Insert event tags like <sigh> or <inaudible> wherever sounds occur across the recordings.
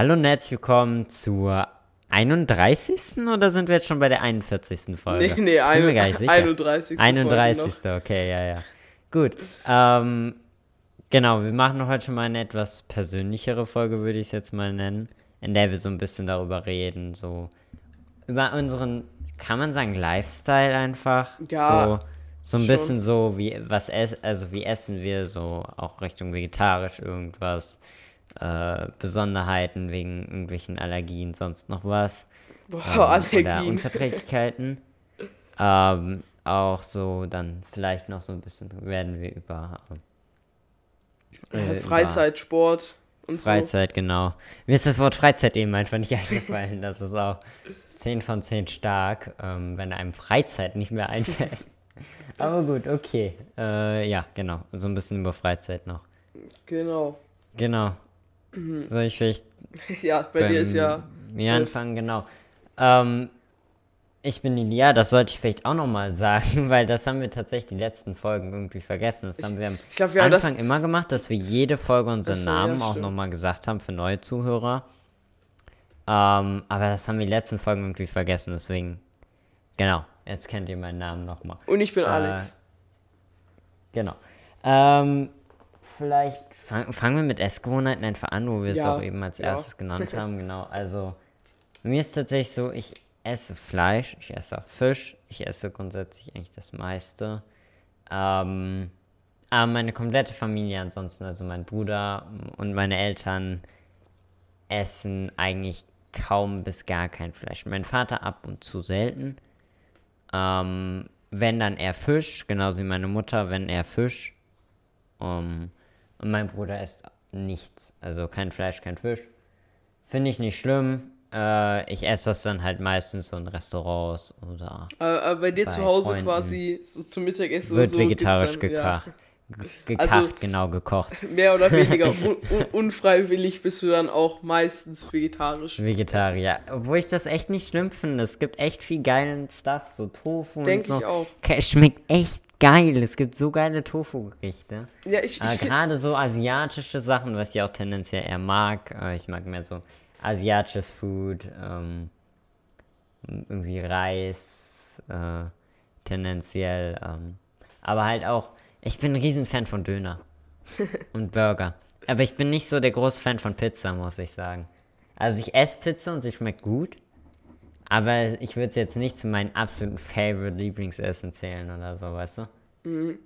Hallo und herzlich willkommen zur 31. oder sind wir jetzt schon bei der 41. Folge? Nee, nee, ein, mir gar nicht sicher. 31. Folge 31. noch. Okay, ja, ja. Gut. Ähm, genau, wir machen heute schon mal eine etwas persönlichere Folge, würde ich es jetzt mal nennen, in der wir so ein bisschen darüber reden, so über unseren, kann man sagen, Lifestyle einfach. Ja, So, so ein schon. bisschen so, wie was ess, also wie essen wir, so auch Richtung vegetarisch irgendwas. Äh, Besonderheiten wegen irgendwelchen Allergien, sonst noch was. Boah, Ähm, Oder Allergien. Unverträglichkeiten. ähm, auch so, dann vielleicht noch so ein bisschen werden wir über äh, Ja, über Freizeit, Sport und Freizeit, genau. Mir ist das Wort Freizeit eben einfach nicht <laughs> eingefallen. Das ist auch 10 von 10 stark, ähm, wenn einem Freizeit nicht mehr einfällt. <laughs> Aber gut, okay. Äh, ja, genau. So ein bisschen über Freizeit noch. so. Genau. Genau. Soll ich vielleicht <laughs> Ja, bei dir ist ja. mir anfangen, genau. Ähm, ich bin Ilia, das sollte ich vielleicht auch nochmal sagen, <laughs> weil das haben wir tatsächlich die letzten Folgen irgendwie vergessen. Das haben wir am Ich glaube, wir. Anfang immer gemacht, dass wir jede Folge unseren Ach so, ja, Namen auch nochmal gesagt haben für neue Zuhörer. Ähm, aber das haben wir die letzten Folgen irgendwie vergessen, deswegen, genau, jetzt kennt ihr meinen Namen nochmal. Und ich bin Äh, Alex. Genau. Ähm, vielleicht fang, fangen wir mit Essgewohnheiten einfach an, wo wir es Ja, auch eben als ja. erstes genannt <laughs> haben. Genau. Also, mir ist tatsächlich so, ich esse Fleisch, ich esse auch Fisch, ich esse grundsätzlich eigentlich das meiste. Ähm, aber meine komplette Familie ansonsten, also mein Bruder und meine Eltern, essen eigentlich kaum bis gar kein Fleisch. Mein Vater ab und zu selten. Ähm, wenn dann eher Fisch, genauso wie meine Mutter, wenn eher Fisch. Um, und mein Bruder isst nichts. Also kein Fleisch, kein Fisch. Finde ich nicht schlimm. Äh, ich esse das dann halt meistens so in Restaurants oder Aber, aber bei dir bei zu Hause Freunden. quasi so zum Mittagessen wird so vegetarisch dann, gekocht. Ge- <laughs> Gekacht, Also- genau, gekocht. Ja, <laughs> mehr oder weniger <laughs> un un unfreiwillig bist du dann auch meistens vegetarisch. Vegetarier. Obwohl ich das echt nicht schlimm finde. Es gibt echt viel geilen Stuff, so Tofu Denk und so. ich auch. Schmeckt echt geil. Es gibt so geile Tofu-Gerichte. Ja, ich, ich Äh, find- Gerade so asiatische Sachen, was ich auch tendenziell eher mag. Äh, ich mag mehr so asiatisches Food, ähm, irgendwie Reis, äh, tendenziell. Ähm, aber halt auch, ich bin ein Riesenfan von Döner <laughs> und Burger. Aber ich bin nicht so der große Fan von Pizza, muss ich sagen. Also ich esse Pizza und sie schmeckt gut. Aber ich würde es jetzt nicht zu meinen absoluten Favorite Lieblingsessen zählen oder so, weißt du?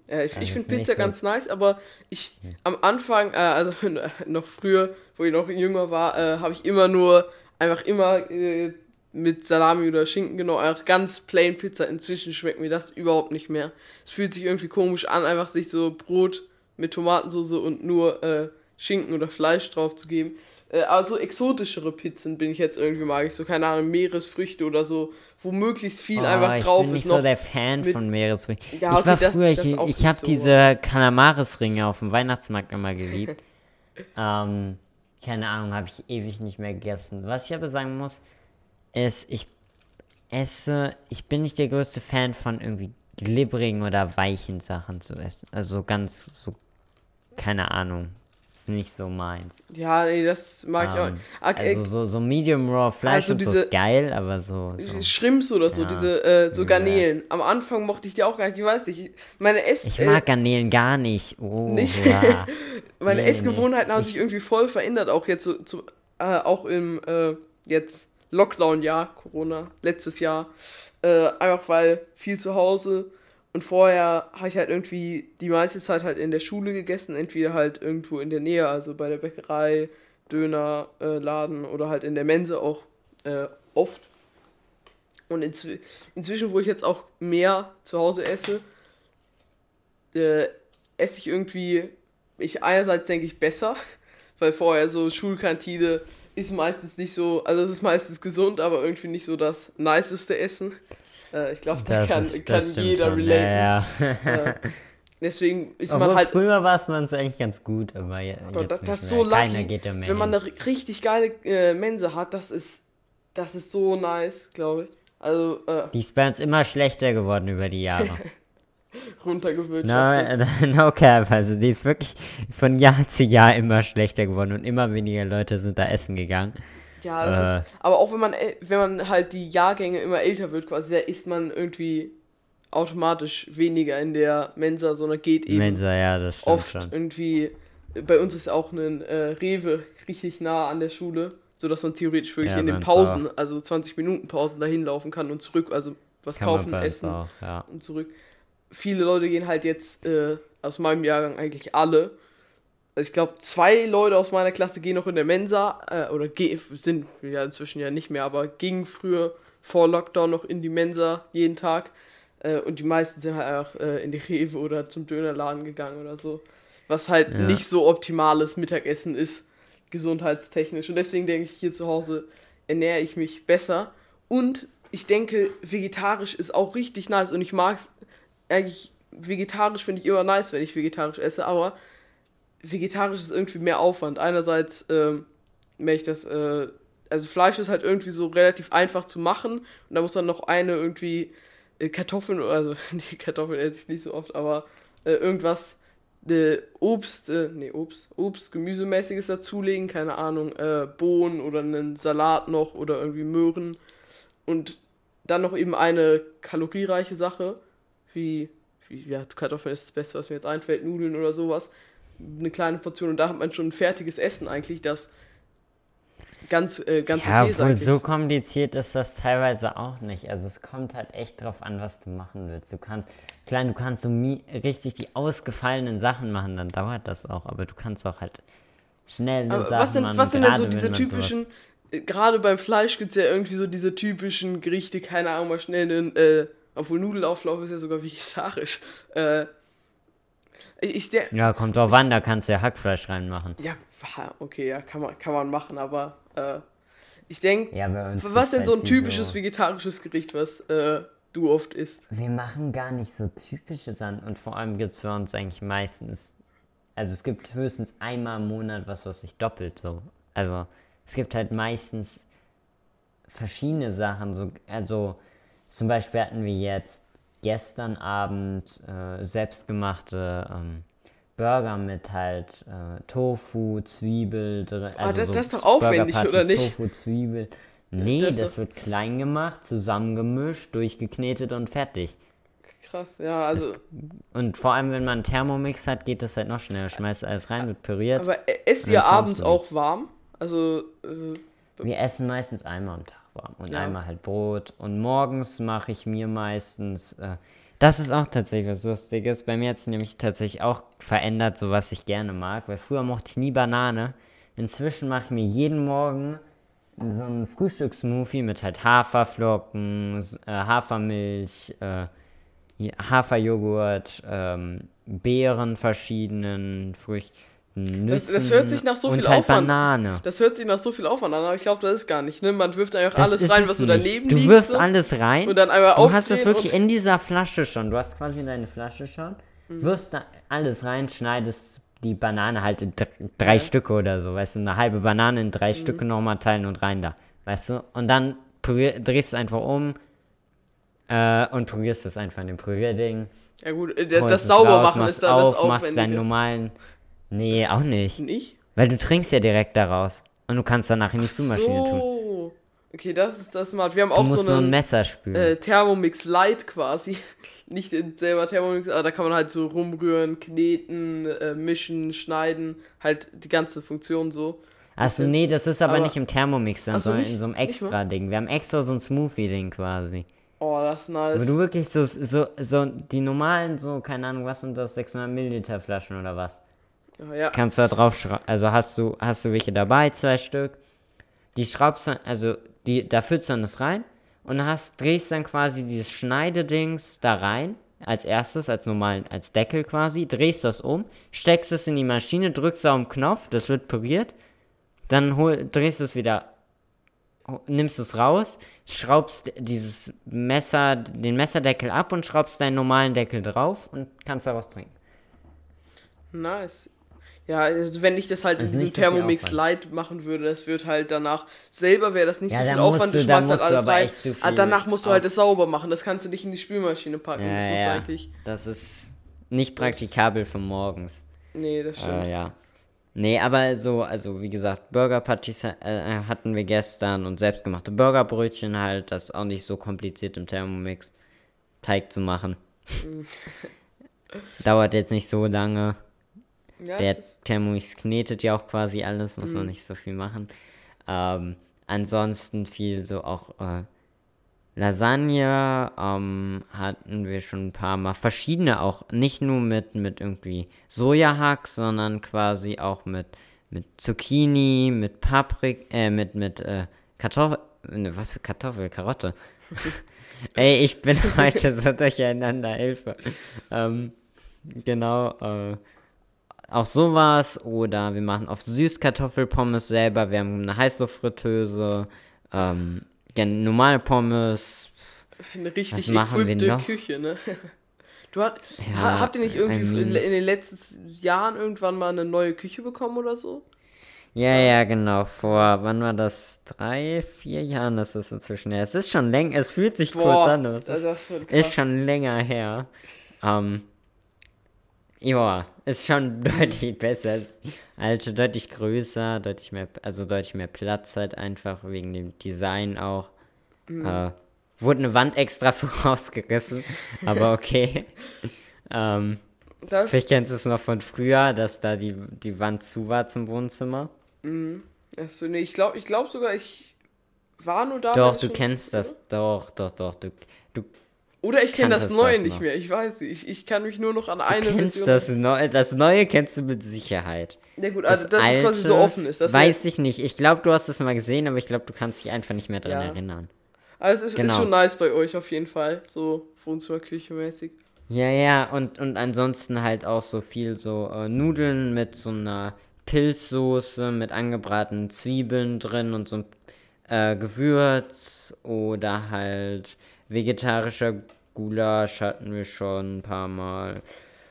Ja, ich, ich finde Pizza so- ganz nice, aber ich am Anfang, äh, also <laughs> noch früher, wo ich noch jünger war, äh, habe ich immer nur, einfach immer äh, mit Salami oder Schinken genau, einfach ganz plain Pizza. Inzwischen schmeckt mir das überhaupt nicht mehr. Es fühlt sich irgendwie komisch an, einfach sich so Brot mit Tomatensauce und nur äh, Schinken oder Fleisch drauf zu geben. Äh, aber so exotischere Pizzen bin ich jetzt irgendwie mag ich so, keine Ahnung, Meeresfrüchte oder so, wo möglichst viel Oh, einfach ich drauf bin nicht ist. so der Fan mit- von Meeresfrüchten. Ja, ich okay, war das- früher, das ich, ich habe so. diese Kalamaris-Ringe auf dem Weihnachtsmarkt immer geliebt. <laughs> ähm, keine Ahnung, habe ich ewig nicht mehr gegessen. Was ich aber sagen muss, ist, ich esse, ich bin nicht der größte Fan von irgendwie glibberigen oder weichen Sachen zu essen. Also ganz so, keine Ahnung. Ist nicht so meins. Ja, nee, das mag ich auch. Ähm, nicht. Ah, äh, also so, so Medium Raw Fleisch Also und so ist geil, aber so. so. Schrimps oder so, Ja. diese äh, so Ja. Garnelen. Am Anfang mochte ich die auch gar nicht. Ich weiß nicht, ich- meine Ess Ich äh, mag Garnelen gar nicht. Oh, Nicht? <laughs> ja. meine nee, nee. Essgewohnheiten haben Ich- sich irgendwie voll verändert, auch jetzt so, zu, äh, auch im äh, jetzt Lockdown-Jahr, Corona, letztes Jahr. Äh, einfach weil viel zu Hause und vorher habe ich halt irgendwie die meiste Zeit halt in der Schule gegessen, entweder halt irgendwo in der Nähe, also bei der Bäckerei, Dönerladen äh, oder halt in der Mensa auch äh, oft. Und inzwi inzwischen, wo ich jetzt auch mehr zu Hause esse, äh, esse ich irgendwie, ich einerseits denke ich besser, <laughs> weil vorher so Schulkantine ist meistens nicht so, also es ist meistens gesund, aber irgendwie nicht so das niceste Essen. Äh, ich glaube, da Das, kann, ist, kann jeder schon. relaten. Ja, ja. Äh, <laughs> deswegen ist Obwohl man halt, früher war es man eigentlich ganz gut, aber je- Gott, jetzt das, das ist so Keiner lucky, geht da mehr wenn man eine ri- richtig geile äh, Mensa hat, das ist, das ist so nice, glaube ich. Also, äh, Die ist bei uns immer schlechter geworden über die Jahre. <laughs> runtergewirtschaftet. No, no cap, also die ist wirklich von Jahr zu Jahr immer schlechter geworden und immer weniger Leute sind da essen gegangen. Ja, das Äh. ist, aber auch wenn man, äl- wenn man halt die Jahrgänge immer älter wird, quasi, da isst man irgendwie automatisch weniger in der Mensa, sondern geht eben Mensa, ja, das oft schon. irgendwie. Bei uns ist auch ein äh, Rewe richtig nah an der Schule, sodass man theoretisch wirklich Ja, in den Pausen, also 20 Minuten Pausen, dahin laufen kann und zurück, also was Kann kaufen, essen auch, ja. und zurück. Viele Leute gehen halt jetzt äh, aus meinem Jahrgang eigentlich alle. Also ich glaube, zwei Leute aus meiner Klasse gehen noch in der Mensa äh, oder ge sind ja inzwischen ja nicht mehr, aber gingen früher vor Lockdown noch in die Mensa jeden Tag. Äh, und die meisten sind halt einfach äh, in die Rewe oder zum Dönerladen gegangen oder so. Was halt Ja. nicht so optimales Mittagessen ist, gesundheitstechnisch. Und deswegen denke ich, hier zu Hause ernähre ich mich besser. Und ich denke, vegetarisch ist auch richtig nice. Und ich mag es eigentlich, vegetarisch finde ich immer nice, wenn ich vegetarisch esse, aber vegetarisch ist irgendwie mehr Aufwand. Einerseits, ähm, wenn ich das, äh, also Fleisch ist halt irgendwie so relativ einfach zu machen und da muss dann noch eine irgendwie äh, Kartoffeln, also <laughs> nee, Kartoffeln esse ich nicht so oft, aber äh, irgendwas, äh, Obst, äh, nee, Obst, Obst, Gemüsemäßiges dazulegen, keine Ahnung, äh, Bohnen oder einen Salat noch oder irgendwie Möhren und dann noch eben eine kaloriereiche Sache, wie, wie ja, Kartoffeln ist das Beste, was mir jetzt einfällt, Nudeln oder sowas, eine kleine Portion und da hat man schon ein fertiges Essen eigentlich, das ganz, äh, ganz Ja, okay obwohl eigentlich. so kompliziert ist das teilweise auch nicht. Also es kommt halt echt drauf an, was du machen willst. Du kannst, klar, du kannst so richtig die ausgefallenen Sachen machen, dann dauert das auch, aber du kannst auch halt schnell Aber Sachen was sind, machen. was sind denn so diese typischen, äh, gerade beim Fleisch gibt es ja irgendwie so diese typischen Gerichte, keine Ahnung, mal schnell einen, äh, obwohl Nudelauflauf ist ja sogar vegetarisch. Äh, ich der, Ja, kommt drauf an, da kannst du ja Hackfleisch reinmachen. ja, okay, ja, kann man, kann man machen, aber äh, ich denke, Ja, was denn halt so ein viel typisches so- vegetarisches Gericht, was äh, du oft isst? Wir machen gar nicht so typische Sachen und vor allem gibt es bei uns eigentlich meistens, also es gibt höchstens einmal im Monat was, was sich doppelt so. Also es gibt halt meistens verschiedene Sachen, so, also zum Beispiel hatten wir jetzt gestern Abend äh, selbstgemachte ähm, Burger mit halt äh, Tofu, Zwiebel drin. Also das- so das ist doch aufwendig, oder nicht? Tofu, Zwiebel. Nee, Das das, wird klein gemacht, zusammengemischt, durchgeknetet und fertig. Krass, ja, also, Und vor allem, wenn man einen Thermomix hat, geht das halt noch schneller. Schmeißt alles rein, wird püriert. aber äh, esst ihr abends auch warm? Also, äh, Wir essen meistens einmal am Tag warm und Ja. einmal halt Brot. Und morgens mache ich mir meistens. Äh, das ist auch tatsächlich was Lustiges. Bei mir hat sich nämlich tatsächlich auch verändert, so was ich gerne mag. Weil früher mochte ich nie Banane. Inzwischen mache ich mir jeden Morgen so einen Frühstückssmoothie mit halt Haferflocken, äh, Hafermilch, äh, Haferjoghurt, ähm, Beeren verschiedenen Früchten, Nüssen das hört sich nach so viel halt Aufwand- Banane. das hört sich nach so viel Aufwand an, aber ich glaube, das ist gar nicht, ne? Man wirft einfach Das alles rein, was so nicht. daneben Du liegt. wirfst so, alles rein und dann einmal du hast es aufdrehen wirklich in dieser Flasche schon. Du hast quasi deine Flasche schon, Mhm. wirfst da alles rein, schneidest die Banane halt in dr- drei Stücke oder so, weißt du, eine halbe Banane in Mhm. drei Stücke nochmal teilen und rein da, weißt du? Und dann drehst du es einfach um äh, und pürierst es einfach in dem Pürierding. Ja gut, äh, das es sauber raus, machen ist dann auf, das machst deinen Aufwendige. normalen... Nee, auch nicht. Nicht? Weil du trinkst ja direkt daraus. Und du kannst danach in die Spülmaschine tun. So. Okay, das ist das smart. Wir haben Du auch so nur ein Messer spülen. äh, Thermomix Light quasi. <laughs> Nicht in selber Thermomix, aber da kann man halt so rumrühren, kneten, äh, mischen, schneiden. Halt die ganze Funktion so. Achso, nee, das ist aber, aber- nicht im Thermomix dann, Ach so, sondern in so einem extra Ding. Wir haben extra so ein Smoothie-Ding quasi. Oh, das ist Wo nice. du wirklich so, so, so die normalen, so, keine Ahnung, was sind das, 600 Milliliter Flaschen oder was? Ja, ja. Kannst du da drauf schrauben, also hast du, hast du welche dabei, zwei Stück. Die schraubst dann, also, die, da füllst du dann das rein und hast, drehst dann quasi dieses Schneidedings da rein, als erstes, als normalen, als Deckel quasi, drehst das um, steckst es in die Maschine, drückst auf den Knopf, das wird püriert, dann hol, drehst du es wieder, nimmst es raus, schraubst dieses Messer, den Messerdeckel ab und schraubst deinen normalen Deckel drauf und kannst daraus trinken. Nice. Ja, also wenn ich das halt ist in diesem so Thermomix. Light machen würde, das wird halt danach selber wäre das nicht Ja, so viel Aufwand, du- schmeißt halt alles rein. Ah, danach musst du halt das sauber machen, das kannst du nicht in die Spülmaschine packen. Ja, das muss ja. eigentlich. Das ist nicht praktikabel für morgens. Nee, das stimmt. Äh, ja. Nee, aber so, also wie gesagt, Burger Patties äh, hatten wir gestern und selbstgemachte Burgerbrötchen halt. Das ist auch nicht so kompliziert im Thermomix Teig zu machen. Mhm. Dauert jetzt nicht so lange. Ja, Der Thermomix knetet ja auch quasi alles, muss Mhm. man nicht so viel machen. Ähm, ansonsten viel so auch äh, Lasagne ähm, hatten wir schon ein paar Mal. Verschiedene auch, nicht nur mit, mit irgendwie Sojahack, sondern quasi auch mit, mit Zucchini, mit Paprik, äh, mit, mit äh, Kartoffel, ne, was für Kartoffel, Karotte. <laughs> Ey, ich bin <laughs> heute so durcheinander, Hilfe. Ähm, genau, äh, auch sowas. Oder wir machen oft Süßkartoffelpommes selber. Wir haben eine Heißluftfritteuse. Ähm, ja, normale Pommes. eine richtig noch? Küche, ne? <laughs> Du hat, Ja, ha, habt ihr nicht irgendwie I mean- in den letzten Jahren irgendwann mal eine neue Küche bekommen oder so? Ja, ja, genau. Vor, wann war das? Drei, vier Jahren ist es inzwischen her. Es ist schon länger, es fühlt sich kurz an, aber es ist, ist schon länger her. Ähm, ja, ist schon deutlich besser. Also deutlich größer, deutlich mehr, also deutlich mehr Platz halt einfach, wegen dem Design auch. Mhm. Äh, wurde eine Wand extra <laughs> vorausgerissen, aber okay. <laughs> ähm, Das, vielleicht kennst du es noch von früher, dass da die, die Wand zu war zum Wohnzimmer. Achso, nee, ich glaube ich glaub sogar, ich war nur da. Doch, du kennst das. Doch, doch, doch. Du, du Oder ich kenne das kanntest Neue das nicht mehr. Ich weiß nicht. Ich, ich kann mich nur noch an eine kennst Version. das Neue. Das Neue kennst du mit Sicherheit. Ja gut, also dass es quasi so offen ist. Weiß ich nicht. Ich glaube, du hast es mal gesehen, aber ich glaube, du kannst dich einfach nicht mehr dran Ja. erinnern. also es ist, ist genau. schon nice bei euch auf jeden Fall. So Wohnzimmerküche mäßig. Ja, ja, und, und ansonsten halt auch so viel so äh, Nudeln mit so einer Pilzsoße, mit angebratenen Zwiebeln drin und so ein äh, Gewürz oder halt vegetarischer Gulasch hatten wir schon ein paar Mal.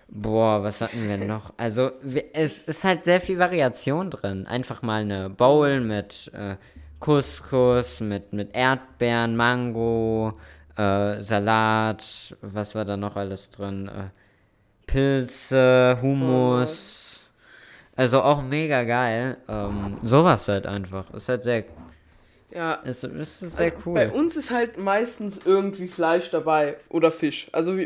Boah, was hatten wir noch? Also, es ist halt sehr viel Variation drin. Einfach mal eine Bowl mit äh, Couscous, mit, mit Erdbeeren, Mango, äh, Salat, was war da noch alles drin? Äh, Pilze, Hummus. Also auch mega geil. Ähm, sowas halt einfach. Ist halt sehr, Ja. ist, ist sehr Bei cool. uns ist halt meistens irgendwie Fleisch dabei oder Fisch. Also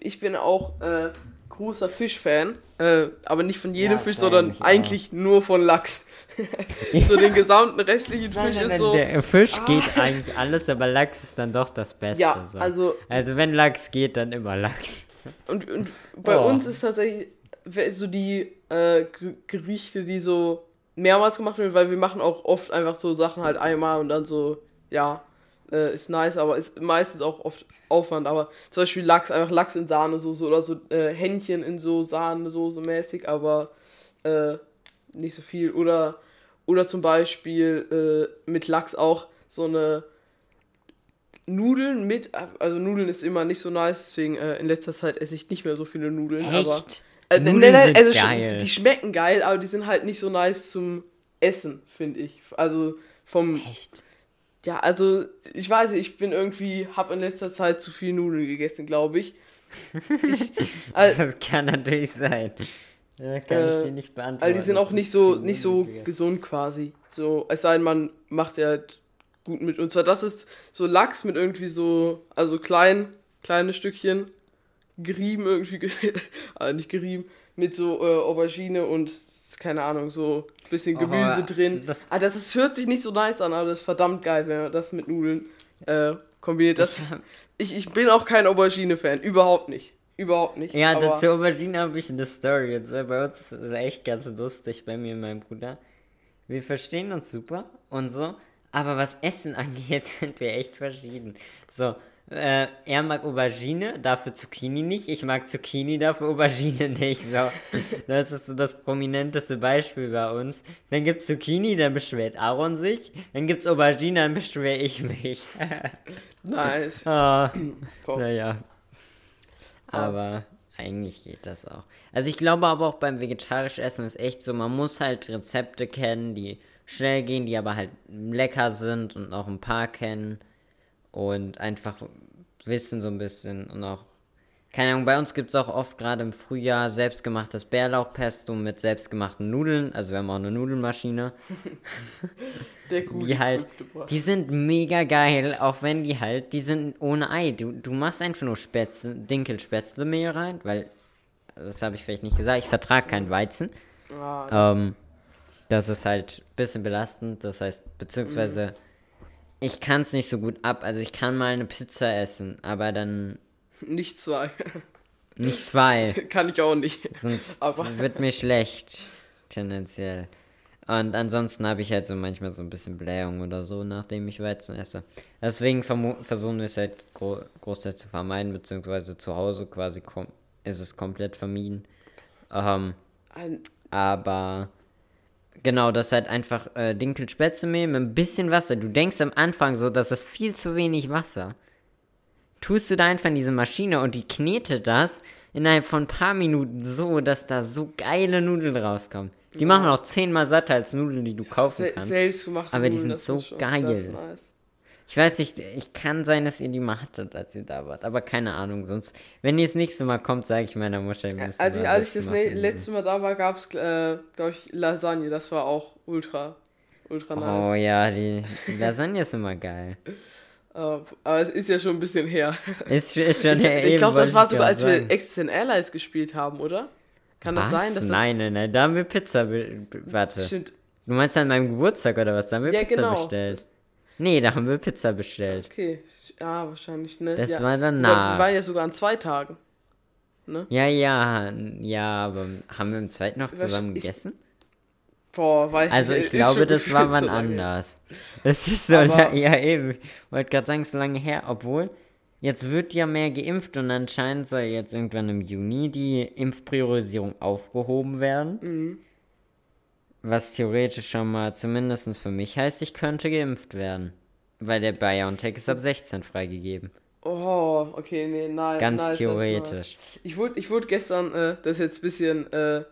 ich bin auch äh, großer Fischfan, äh, aber nicht von jedem Ja, Fisch, sondern ich auch. eigentlich nur von Lachs. <laughs> so den gesamten restlichen Nein, Fisch nein, ist nein, so. der Fisch Ah. geht eigentlich alles, aber Lachs ist dann doch das Beste. Ja, so. also also wenn Lachs geht, dann immer Lachs. Und, und bei Oh. uns ist tatsächlich so die äh, Gerichte, die so mehrmals gemacht werden, weil wir machen auch oft einfach so Sachen halt einmal und dann so, ja, äh, ist nice, aber ist meistens auch oft Aufwand. Aber zum Beispiel Lachs, einfach Lachs in Sahnesoße oder so äh, Hähnchen in so Sahnesoße mäßig, aber äh, nicht so viel. Oder, oder zum Beispiel äh, mit Lachs auch so eine Nudeln mit, also Nudeln ist immer nicht so nice, deswegen äh, in letzter Zeit esse ich nicht mehr so viele Nudeln. Aber, Echt? Äh, Nudeln nein, nein, also geil. die schmecken geil, aber die sind halt nicht so nice zum Essen, finde ich. Also vom, Echt? ja, also ich weiß nicht, ich bin irgendwie, habe in letzter Zeit zu viel Nudeln gegessen, glaube ich. ich also, <laughs> Das kann natürlich sein. Ja, kann Äh, ich dir nicht beantworten. also die sind auch nicht so, nicht so gesund quasi. So, es sei denn, man macht sie halt gut mit. Und zwar, das ist so Lachs mit irgendwie so, also klein, kleine Stückchen, gerieben irgendwie, ge- äh, <laughs> nicht gerieben, mit so äh, Aubergine und, keine Ahnung, so bisschen Oh, Gemüse drin. das- Ah, das ist, hört sich nicht so nice an, aber das ist verdammt geil, wenn man das mit Nudeln äh, kombiniert. Das, ich, ich bin auch kein Aubergine-Fan, überhaupt nicht. Überhaupt nicht. Ja, aber, dazu Aubergine habe ich eine Story. Und zwar bei uns ist es echt ganz lustig, bei mir und meinem Bruder. Wir verstehen uns super und so, aber was Essen <laughs> angeht, sind wir echt verschieden. So, äh, er mag Aubergine, dafür Zucchini nicht. Ich mag Zucchini, dafür Aubergine <laughs> nicht. So, das ist so das prominenteste Beispiel bei uns. Dann gibt's Zucchini, dann beschwert Aaron sich. Dann gibt's Aubergine, dann beschwere ich mich. <laughs> Nice. Ah, <clears throat> Top. naja. Aber eigentlich geht das auch. Also ich glaube aber auch beim vegetarisch Essen ist echt so, man muss halt Rezepte kennen, die schnell gehen, die aber halt lecker sind und auch ein paar kennen und einfach wissen so ein bisschen und auch keine Ahnung, bei uns gibt es auch oft gerade im Frühjahr selbstgemachtes Bärlauchpesto mit selbstgemachten Nudeln. Also wir haben auch eine Nudelmaschine. <laughs> Der gute die halt, die sind mega geil, auch wenn die halt, die sind ohne Ei. Du, du machst einfach nur Spätzle, Dinkelspätzlemehl rein, weil, das habe ich vielleicht nicht gesagt, ich vertrage keinen Weizen. Ah, Ähm, das ist halt ein bisschen belastend, das heißt, beziehungsweise, ich kann es nicht so gut ab. Also ich kann mal eine Pizza essen, aber dann nicht zwei. nicht zwei. <laughs> Kann ich auch nicht. Sonst Aber- wird mir schlecht, tendenziell. Und ansonsten habe ich halt so manchmal so ein bisschen Blähung oder so, nachdem ich Weizen esse. Deswegen versuchen wir es halt gro großteils zu vermeiden, beziehungsweise zu Hause quasi ist es komplett vermieden. Ähm, aber genau, das ist halt einfach äh, Dinkelspätzlemehl mit ein bisschen Wasser. Du denkst am Anfang so, das ist viel zu wenig Wasser. Tust du da einfach in diese Maschine und die knetet das innerhalb von ein paar Minuten so, dass da so geile Nudeln rauskommen. Die machen auch zehnmal satter als Nudeln, die du kaufen se kannst. selbstgemachte Aber die sind so geil. Das ist nice. Ich weiß nicht, ich kann sein, dass ihr die mal hattet, als ihr da wart, aber keine Ahnung. Sonst, wenn ihr das nächste Mal kommt, sage ich meiner Mutter, ihr müsst Als ich, als ich das finden. letzte Mal da war, gab es, äh, glaube ich, Lasagne. Das war auch ultra, ultra Oh nice. ja, die, die Lasagne ist immer geil. Äh, aber es ist ja schon ein bisschen her. Ist, ist schon Ich, ja, ich eben, glaube, das war ich sogar, als wir sagen. Existent Allies gespielt haben, oder? Kann das was? sein? Dass nein, nein, nein, da haben wir Pizza. Warte. das stimmt. Du meinst an meinem Geburtstag oder was? Da haben wir Ja, Pizza genau. bestellt. Nee, da haben wir Pizza bestellt. Okay, ja, wahrscheinlich, ne? Das ja. war danach. Wir waren ja sogar an zwei Tagen. Ne? Ja, ja, ja, aber haben wir im zweiten noch zusammen ich- gegessen? Boah, weil Also ich ist glaube, das war wann so anders. Das ist so, Aber- ja eben. Wollte gerade sagen, so lange her, obwohl jetzt wird ja mehr geimpft und anscheinend soll jetzt irgendwann im Juni die Impfpriorisierung aufgehoben werden. Mhm. Was theoretisch schon mal zumindest für mich heißt, ich könnte geimpft werden. Weil der BioNTech ist ab 16 freigegeben. Oh, okay, nee, nein. Ganz nice, theoretisch. nice. Ich wurde, ich wurde gestern, äh, das ist jetzt ein bisschen äh,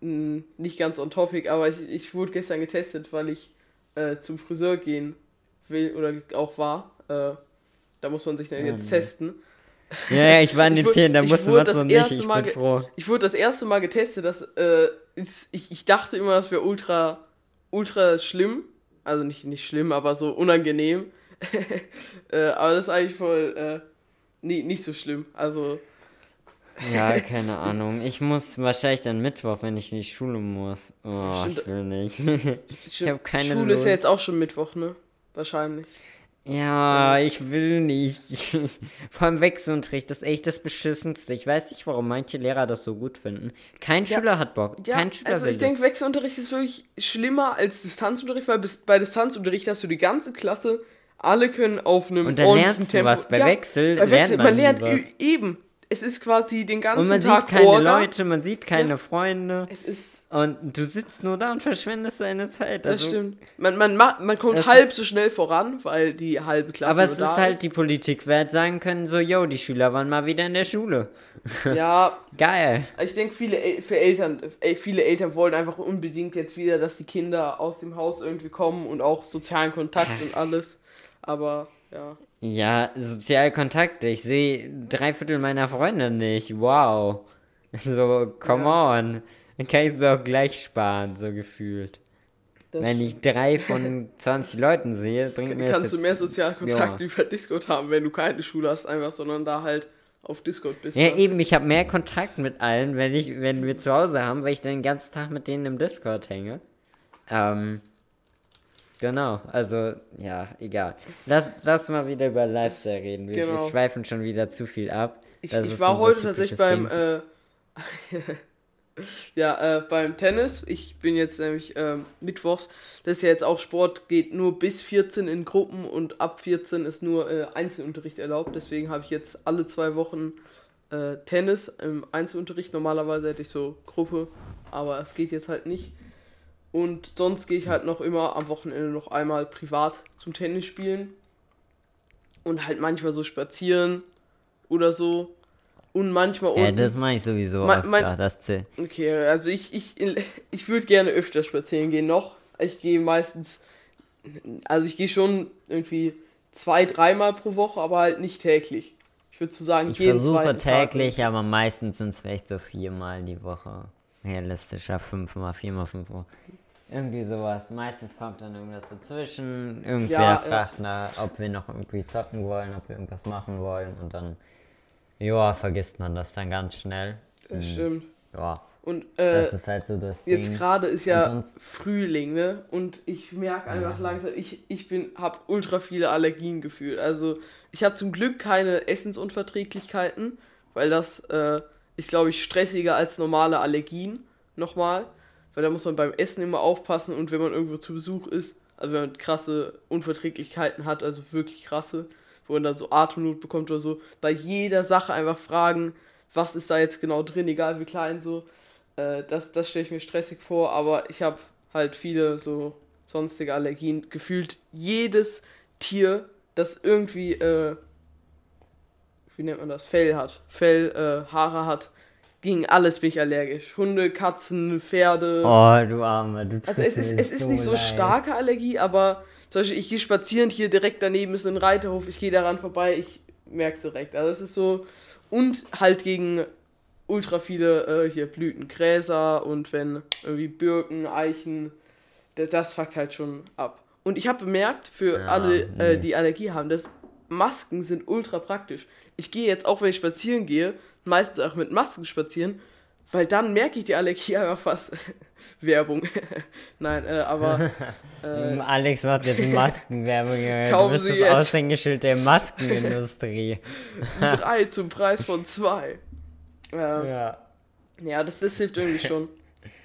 nicht ganz on topic, aber ich, ich wurde gestern getestet, weil ich äh, zum Friseur gehen will oder auch war. Äh, da muss man sich dann jetzt nee. testen. Ja, ja, ich war in <laughs> den Ferien, da musste man so nicht. Ich bin froh. Ich wurde das erste Mal getestet, das äh, ist, ich, ich dachte immer, das wäre ultra, ultra schlimm. Also nicht, nicht schlimm, aber so unangenehm. <laughs> äh, aber das ist eigentlich voll, äh, nee, nicht so schlimm. Also, Ja, <laughs> keine Ahnung. Ich muss wahrscheinlich dann Mittwoch, wenn ich in die Schule muss. Oh, Stimmt. ich will nicht. <laughs> ich hab keine Schule ist ja jetzt Lust. auch schon Mittwoch, ne? Wahrscheinlich. Ja, ich will nicht. <laughs> Vor allem Wechselunterricht, das ist echt das Beschissenste. Ich weiß nicht, warum manche Lehrer das so gut finden. Kein Ja. Schüler hat Bock. Ja, Kein Schüler also ich denke. Wechselunterricht ist wirklich schlimmer als Distanzunterricht, weil bis, bei Distanzunterricht hast du die ganze Klasse, alle können auf einem Und dann lernst du Tempo. was. Bei Wechsel bei lernt Wechsel, man man nie lernt was. eben. Es ist quasi den ganzen Und man Tag sieht keine Orga. Leute, man sieht keine Ja. Freunde. Es ist, Und du sitzt nur da und verschwendest deine Zeit. das Also- stimmt. Man, man, macht, man kommt Das halb ist- so schnell voran, weil die halbe Klasse Aber es ist halt die Politik, wer hätte sagen können, so, yo, die Schüler waren mal wieder in der Schule. <laughs> Ja, Geil. ich denke, viele, El- für Eltern, viele Eltern wollen einfach unbedingt jetzt wieder, dass die Kinder aus dem Haus irgendwie kommen und auch sozialen Kontakt und alles. Aber, ja. Ja, Sozialkontakte. Ich sehe drei Viertel meiner Freunde nicht. Wow. <laughs> So, come on. Dann kann ich es mir auch gleich sparen, so gefühlt. Das Wenn ich drei von <laughs> 20 Leuten sehe, bringt mir das kannst du mehr Sozialkontakt über Discord haben, wenn du keine Schule hast, einfach, sondern da halt auf Discord bist. Ja, ne? eben, ich habe mehr Kontakt mit allen, wenn, ich, wenn wir zu Hause haben, weil ich dann den ganzen Tag mit denen im Discord hänge. Ähm, genau, also, ja, egal. Lass, lass mal wieder über Lifestyle reden. Wir, wir Genau. schweifen schon wieder zu viel ab. Ich, ich war heute tatsächlich beim, äh, <laughs> ja, äh, beim Tennis. Ich bin jetzt nämlich ähm, mittwochs. Das ist ja jetzt auch Sport, geht nur bis 14 in Gruppen und ab 14 ist nur äh, Einzelunterricht erlaubt. Deswegen habe ich jetzt alle zwei Wochen äh, Tennis im Einzelunterricht. Normalerweise hätte ich so Gruppe, aber es geht jetzt halt nicht. Und sonst gehe ich halt noch immer am Wochenende noch einmal privat zum Tennis spielen. Und halt manchmal so spazieren oder so. und manchmal Ja, unten. das mache ich sowieso Mein- öfter. mein- das zählt. Okay, also ich, ich, ich würde gerne öfter spazieren gehen noch. Ich gehe meistens, also ich gehe schon irgendwie zwei, dreimal pro Woche, aber halt nicht täglich. Ich würde so sagen, Ich jeden versuche zweiten Tag. täglich, aber meistens sind es vielleicht so viermal die Woche. Realistischer, fünfmal, viermal, fünfmal. Irgendwie sowas. Meistens kommt dann irgendwas dazwischen. Irgendwer Ja, ja. fragt, nach, ob wir noch irgendwie zocken wollen, ob wir irgendwas machen wollen. Und dann, ja, vergisst man das dann ganz schnell. Das stimmt. Ja, Und äh, das ist halt so das jetzt gerade ist ja Frühling, ne? Und ich merke einfach langsam, ich, ich bin, habe ultra viele Allergien gefühlt. Also ich habe zum Glück keine Essensunverträglichkeiten, weil das äh, ist, glaube ich, stressiger als normale Allergien. Nochmal. Weil da muss man beim Essen immer aufpassen und wenn man irgendwo zu Besuch ist, also wenn man krasse Unverträglichkeiten hat, also wirklich krasse, wo man dann so Atemnot bekommt oder so, bei jeder Sache einfach fragen, was ist da jetzt genau drin, egal wie klein so. Äh, das das stelle ich mir stressig vor, aber ich habe halt viele so sonstige Allergien. Gefühlt jedes Tier, das irgendwie, äh, wie nennt man das, Fell hat, Fell, äh, Haare hat, gegen alles bin ich allergisch. Hunde, Katzen, Pferde. Oh, du Arme, du Also es ist, es ist nicht so leid. starke Allergie, aber zum Beispiel, ich gehe spazieren, hier direkt daneben ist ein Reiterhof, ich gehe daran vorbei, ich merke es direkt. Also es ist so, und halt gegen ultra viele äh, hier Blüten, Gräser und wenn irgendwie Birken, Eichen, das, das fuckt halt schon ab. Und ich habe bemerkt, für Ja, alle, äh, die Allergie haben, dass Masken sind ultra praktisch. Ich gehe jetzt, auch wenn ich spazieren gehe, meistens auch mit Masken spazieren, weil dann merke ich die Allergie einfach fast. Werbung. <laughs> Nein, äh, aber <laughs> äh, Alex macht jetzt <laughs> Maskenwerbung. Du bist Sie das jetzt. Aushängeschild der Maskenindustrie. drei zum Preis von zwei. Ähm, ja. Ja, das, das hilft irgendwie schon.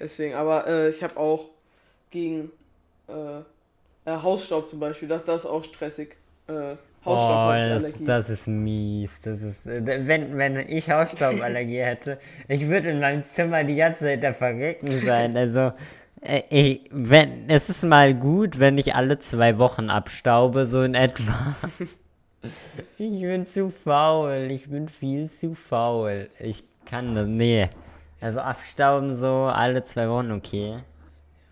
Deswegen, aber äh, ich habe auch gegen äh, äh, Hausstaub zum Beispiel, das, das ist auch stressig. Oh, das, das ist mies. Das ist, äh, wenn, wenn ich Hausstauballergie hätte, <laughs> ich würde in meinem Zimmer die ganze Zeit der Verrecken sein. Also, äh, ich, wenn, es ist mal gut, wenn ich alle zwei Wochen abstaube, so in etwa. <laughs> Ich bin zu faul. Ich bin viel zu faul. Ich kann das. Nee. Also abstauben so alle zwei Wochen, okay.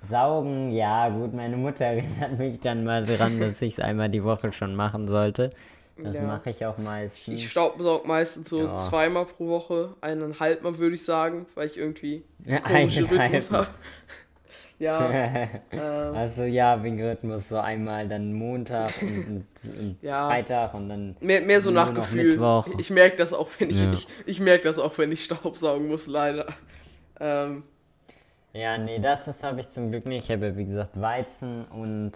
Saugen, ja, gut. Meine Mutter <laughs> erinnert mich dann mal dran, dass ich es einmal die Woche schon machen sollte. Das Ja. mache ich auch meistens. Ich staubsauge meistens so Ja. zweimal pro Woche, eineinhalb Mal würde ich sagen, weil ich irgendwie Ja, komische eineinhalb Rhythmus Mal. habe. ja, <laughs> ähm, also ja, wegen Rhythmus so einmal dann Montag und, und, und <laughs> Ja. Freitag und dann mehr, mehr so nach Gefühl. Mittwoch. Ich merke das auch, wenn ich, Ja. ich, ich merke das auch, wenn ich Staubsaugen muss, leider. Ähm, Ja, nee, das, das habe ich zum Glück nicht. Ich habe wie gesagt, Weizen und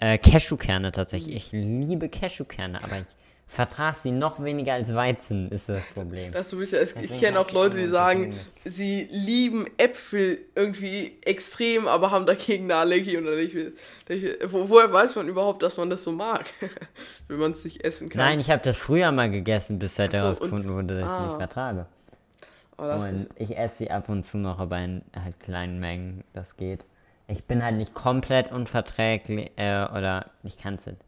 äh, Cashewkerne tatsächlich. Ich liebe Cashewkerne, aber ich vertrage sie noch weniger als Weizen, ist das Problem. Das so bisschen, es, ich kenne auch ich Leute, die sagen, sie lieben Äpfel irgendwie extrem, aber haben dagegen eine Allergie. Und ich, ich, wo, woher weiß man überhaupt, dass man das so mag, <laughs> wenn man es nicht essen kann? Nein, ich habe das früher mal gegessen, bis halt so, herausgefunden wurde, dass ich sie ah. nicht vertrage. Das Und ich esse sie ab und zu noch, aber in halt kleinen Mengen, das geht. Ich bin halt nicht komplett unverträglich, äh, oder ich kann es halt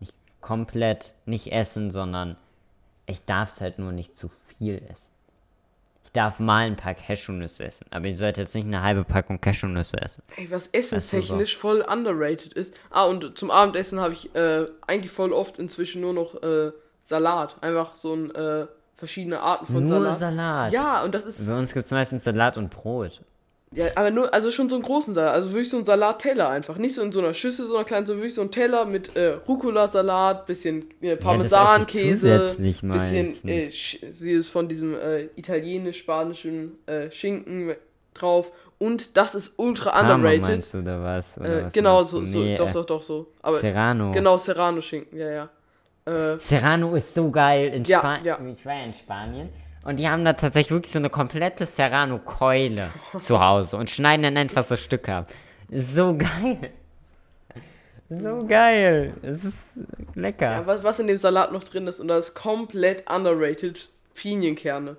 nicht komplett nicht essen, sondern ich darf es halt nur nicht zu viel essen. Ich darf mal ein paar Cashewnüsse essen, aber ich sollte jetzt nicht eine halbe Packung Cashewnüsse essen. Ey, was essenstechnisch voll underrated ist. Ah, und zum Abendessen habe ich äh, eigentlich voll oft inzwischen nur noch äh, Salat. Einfach so ein äh, verschiedene Arten von nur Salat. Salat. Ja, und das ist. Bei uns gibt es meistens Salat und Brot. Ja, aber nur, also schon so einen großen Salat. Also wirklich so ein Salatteller einfach. Nicht so in so einer Schüssel, sondern klein, so wirklich so ein Teller mit äh, Rucola-Salat, bisschen äh, Parmesankäse, Ja, bisschen äh, sie ist von diesem äh, italienisch-spanischen äh, Schinken drauf. Und das ist ultra Parma underrated. meinst du, oder was? Oder Äh, was genau, so, so Nee, doch, äh, doch, doch, so. Aber Serrano. genau, Serrano-Schinken, ja, ja. Äh, Serrano ist so geil in Ja, Spanien. ja. Ich war ja in Spanien. Und die haben da tatsächlich wirklich so eine komplette Serrano-Keule <laughs> zu Hause und schneiden dann einfach so Stücke ab. So geil. So geil. Es ist lecker. ja, was, was in dem Salat noch drin ist, und das ist komplett underrated, Pinienkerne.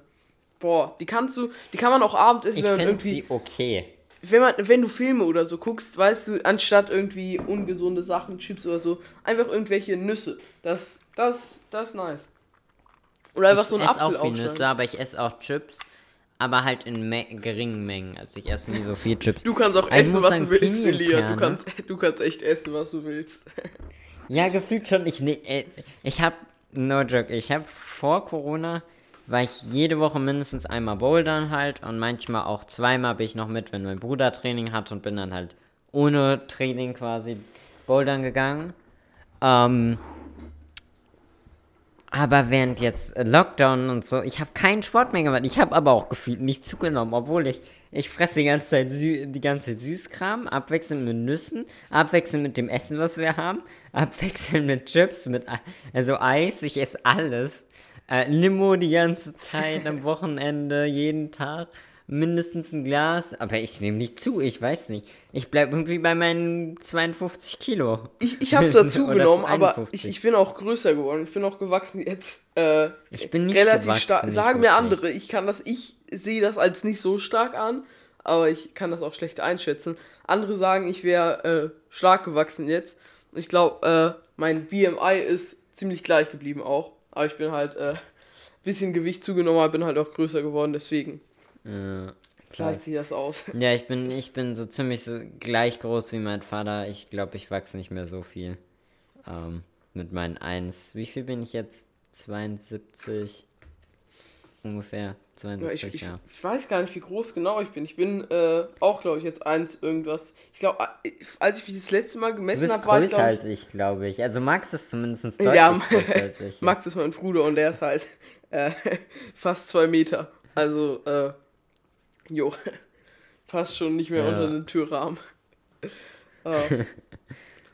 Boah, die kannst du, die kann man auch abends essen, ich finde sie okay. Wenn man, wenn du Filme oder so guckst, weißt du, anstatt irgendwie ungesunde Sachen, Chips oder so, einfach irgendwelche Nüsse. Das, das, das ist nice. Oder einfach so ich einen esse Apfel auch viel. Nüsse, aber ich esse auch Chips. Aber halt in me geringen Mengen. Also ich esse nie so viel Chips. Du kannst auch ich essen, was du willst, Elia. Du kannst, du kannst echt essen, was du willst. Ja, gefühlt schon. Ich, ne, äh, ich hab, no joke, ich hab vor Corona, war ich jede Woche mindestens einmal bouldern halt und manchmal auch zweimal bin ich noch mit, wenn mein Bruder Training hat und bin dann halt ohne Training quasi bouldern gegangen. Ähm, aber während jetzt Lockdown und so, ich habe keinen Sport mehr gemacht. Ich habe aber auch gefühlt nicht zugenommen, obwohl ich ich fresse die ganze Zeit Sü die ganze Zeit Süßkram, abwechselnd mit Nüssen, abwechselnd mit dem Essen, was wir haben, abwechselnd mit Chips, mit also Eis, ich esse alles. Äh, Limo die ganze Zeit am Wochenende, jeden Tag mindestens ein Glas, aber ich nehme nicht zu, ich weiß nicht. Ich bleib irgendwie bei meinen 52 Kilo. Ich, ich habe zwar <laughs> zugenommen, aber 51. ich, ich bin auch größer geworden. Ich bin auch gewachsen jetzt. Äh, Ich bin nicht relativ stark. Sagen mir andere, ich kann das, ich sehe das als nicht so stark an, aber ich kann das auch schlecht einschätzen. Andere sagen, ich wäre äh, stark gewachsen jetzt. Und ich glaube, äh, mein BMI ist ziemlich gleich geblieben auch. Aber ich bin halt äh, <laughs> bisschen Gewicht zugenommen, aber bin halt auch größer geworden, deswegen Ja, gleicht sich das aus. <laughs> Ja, ich bin, ich bin so ziemlich so gleich groß wie mein Vater. Ich glaube, ich wachse nicht mehr so viel. Ähm, mit meinen 1. Wie viel bin ich jetzt? 72? Ungefähr. Ja, 72, ich, ich, ja. ich weiß gar nicht, wie groß genau ich bin. Ich bin äh, auch, glaube ich, jetzt eins irgendwas. Ich glaube, als ich mich das letzte Mal Du gemessen bist habe, war ich, größer glaube ich, als ich, glaube ich. Also Max ist zumindest deutlich Ja, größer als ich. Max ist mein Bruder und der ist halt äh, <laughs> fast zwei Meter. Also, äh, jo, <laughs> passt schon nicht mehr Ja. unter den Türrahmen. <laughs> Äh,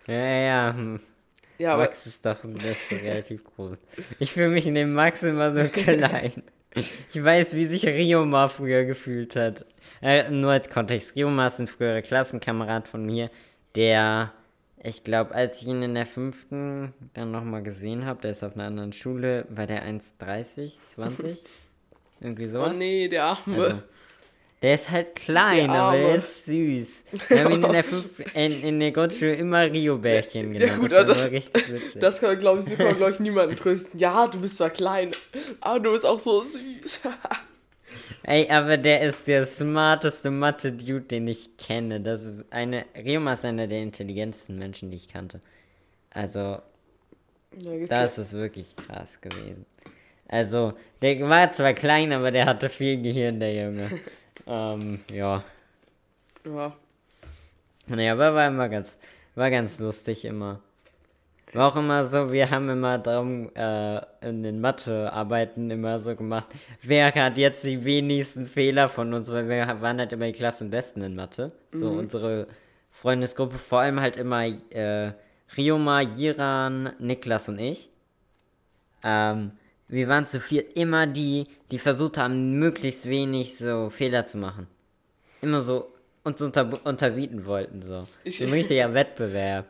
Ja, ja, ja. hm. ja, Max ist doch relativ groß. Ich fühle mich neben Max immer so klein. Ich weiß, wie sich Rioma früher gefühlt hat. Äh, nur als Kontext. Rioma ist ein früherer Klassenkamerad von mir, der, ich glaube, als ich ihn in der fünften dann nochmal gesehen habe, der ist auf einer anderen Schule, war der 1,30, 20? <laughs> Irgendwie oh sowas. nee, der Arme. Also, der ist halt klein, aber der Arme. ist süß. Wir haben ihn in der, fünf, in, in der Grundschule immer Rio-Bärchen Ja, genannt. gut, das das-. Das kann, glaube ich, man, glaube ich, niemanden <laughs> trösten. Ja, du bist zwar klein, aber du bist auch so süß. <laughs> Ey, aber der ist der smarteste Mathe-Dude, den ich kenne. Das ist eine. Rioma ist einer der intelligentesten Menschen, die ich kannte. Also, Ja, das ist wirklich krass gewesen. Also, der war zwar klein, aber der hatte viel Gehirn, der Junge. <laughs> ähm, ja. ja. Naja, aber war immer ganz, war ganz lustig immer. War auch immer so, wir haben immer darum äh, in den Mathearbeiten immer so gemacht, wer hat jetzt die wenigsten Fehler von uns, weil wir waren halt immer die Klassenbesten in Mathe. So unsere Freundesgruppe, vor allem halt immer äh, Rioma, Jiran, Niklas und ich. Ähm, wir waren zu viert immer die, die versucht haben, möglichst wenig so Fehler zu machen. Immer so uns unter, unterbieten wollten, so. Ich- ein richtiger Wettbewerb.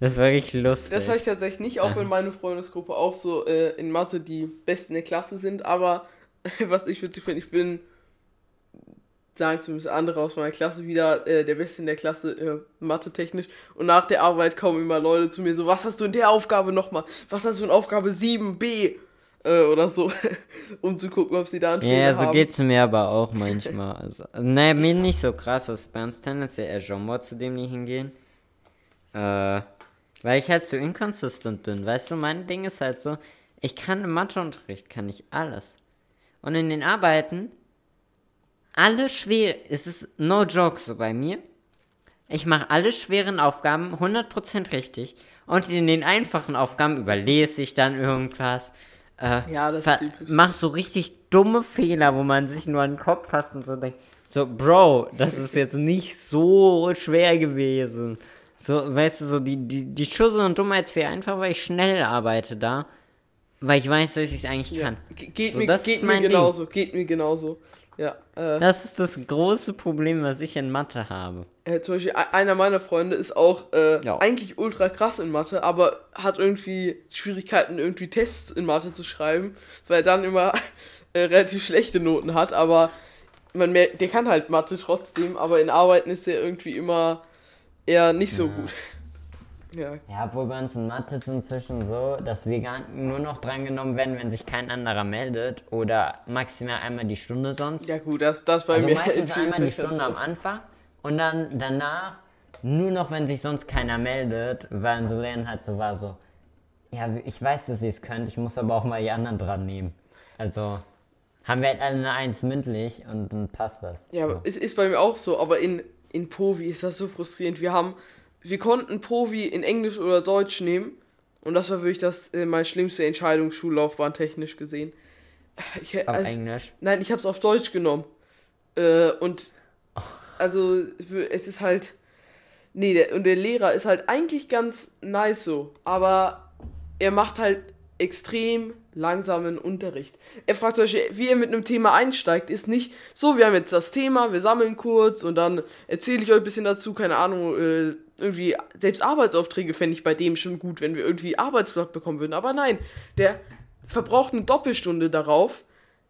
Das war richtig lustig. Das habe ich tatsächlich nicht, auch wenn meine Freundesgruppe auch so äh, in Mathe die Besten der Klasse sind. Aber <laughs> was ich witzig finde, ich bin, sagen zumindest andere aus meiner Klasse wieder, äh, der Beste in der Klasse, äh, Mathe technisch. Und nach der Arbeit kommen immer Leute zu mir so, was hast du in der Aufgabe nochmal? Was hast du in Aufgabe 7b? Äh, oder so, <laughs> um zu gucken, ob sie da einen Ja, Fehler so haben. geht's mir aber auch manchmal. Also, naja, mir nicht so krass. Das ist bei uns tendenziell eher Genre, zu dem die hingehen. Äh, weil ich halt so inconsistent bin. Weißt du, mein Ding ist halt so, ich kann im Matheunterricht, kann ich alles. Und in den Arbeiten, alle schwer, es ist no joke so bei mir. Ich mache alle schweren Aufgaben 100% richtig. Und in den einfachen Aufgaben überlese ich dann irgendwas. Äh, Ja, das ist typisch. mach so richtig dumme Fehler, wo man sich nur an den Kopf fasst und so denkt, so, Bro, das ist jetzt nicht so schwer gewesen. So, weißt du, so die, die, die Schusse und Dummheitsfehler einfach, weil ich schnell arbeite da, weil ich weiß, dass ich es eigentlich Ja, kann. ge- geht So, mir, das geht ist mir mein Ding. genauso, geht mir genauso. Ja, äh, Das ist das große Problem, was ich in Mathe habe. Äh, zum Beispiel e- einer meiner Freunde ist auch äh, Ja. eigentlich ultra krass in Mathe, aber hat irgendwie Schwierigkeiten, irgendwie Tests in Mathe zu schreiben, weil er dann immer <laughs> äh, relativ schlechte Noten hat, aber man merkt, der kann halt Mathe trotzdem, aber in Arbeiten ist er irgendwie immer eher nicht so gut. <laughs> Ja, Ja, obwohl bei uns in Mathe ist inzwischen so, dass wir gar nur noch drangenommen werden, wenn sich kein anderer meldet oder maximal einmal die Stunde sonst. ja gut, das, das bei also mir meistens <laughs> einmal die Stunde am Anfang und dann danach nur noch, wenn sich sonst keiner meldet, weil so Lernen halt so war so, ja, ich weiß, dass ihr es könnt, ich muss aber auch mal die anderen dran nehmen. Also haben wir halt alle eine Eins mündlich und dann passt das. Ja, so. es ist bei mir auch so, aber in, in Povi ist das so frustrierend. Wir haben, wir konnten Povi in Englisch oder Deutsch nehmen und das war wirklich das, äh, meine schlimmste Entscheidung, Schullaufbahn technisch gesehen. Ich, Auf also, Englisch. Nein, ich habe es auf Deutsch genommen. Äh, und also es ist halt. Nee, der, und der Lehrer ist halt eigentlich ganz nice so, aber er macht halt extrem langsamen Unterricht. Er fragt zum Beispiel, wie er mit einem Thema einsteigt, ist nicht so, wir haben jetzt das Thema, wir sammeln kurz und dann erzähle ich euch ein bisschen dazu, keine Ahnung, äh, irgendwie, selbst Arbeitsaufträge fände ich bei dem schon gut, wenn wir irgendwie Arbeitsblatt bekommen würden. Aber nein, der verbraucht eine Doppelstunde darauf,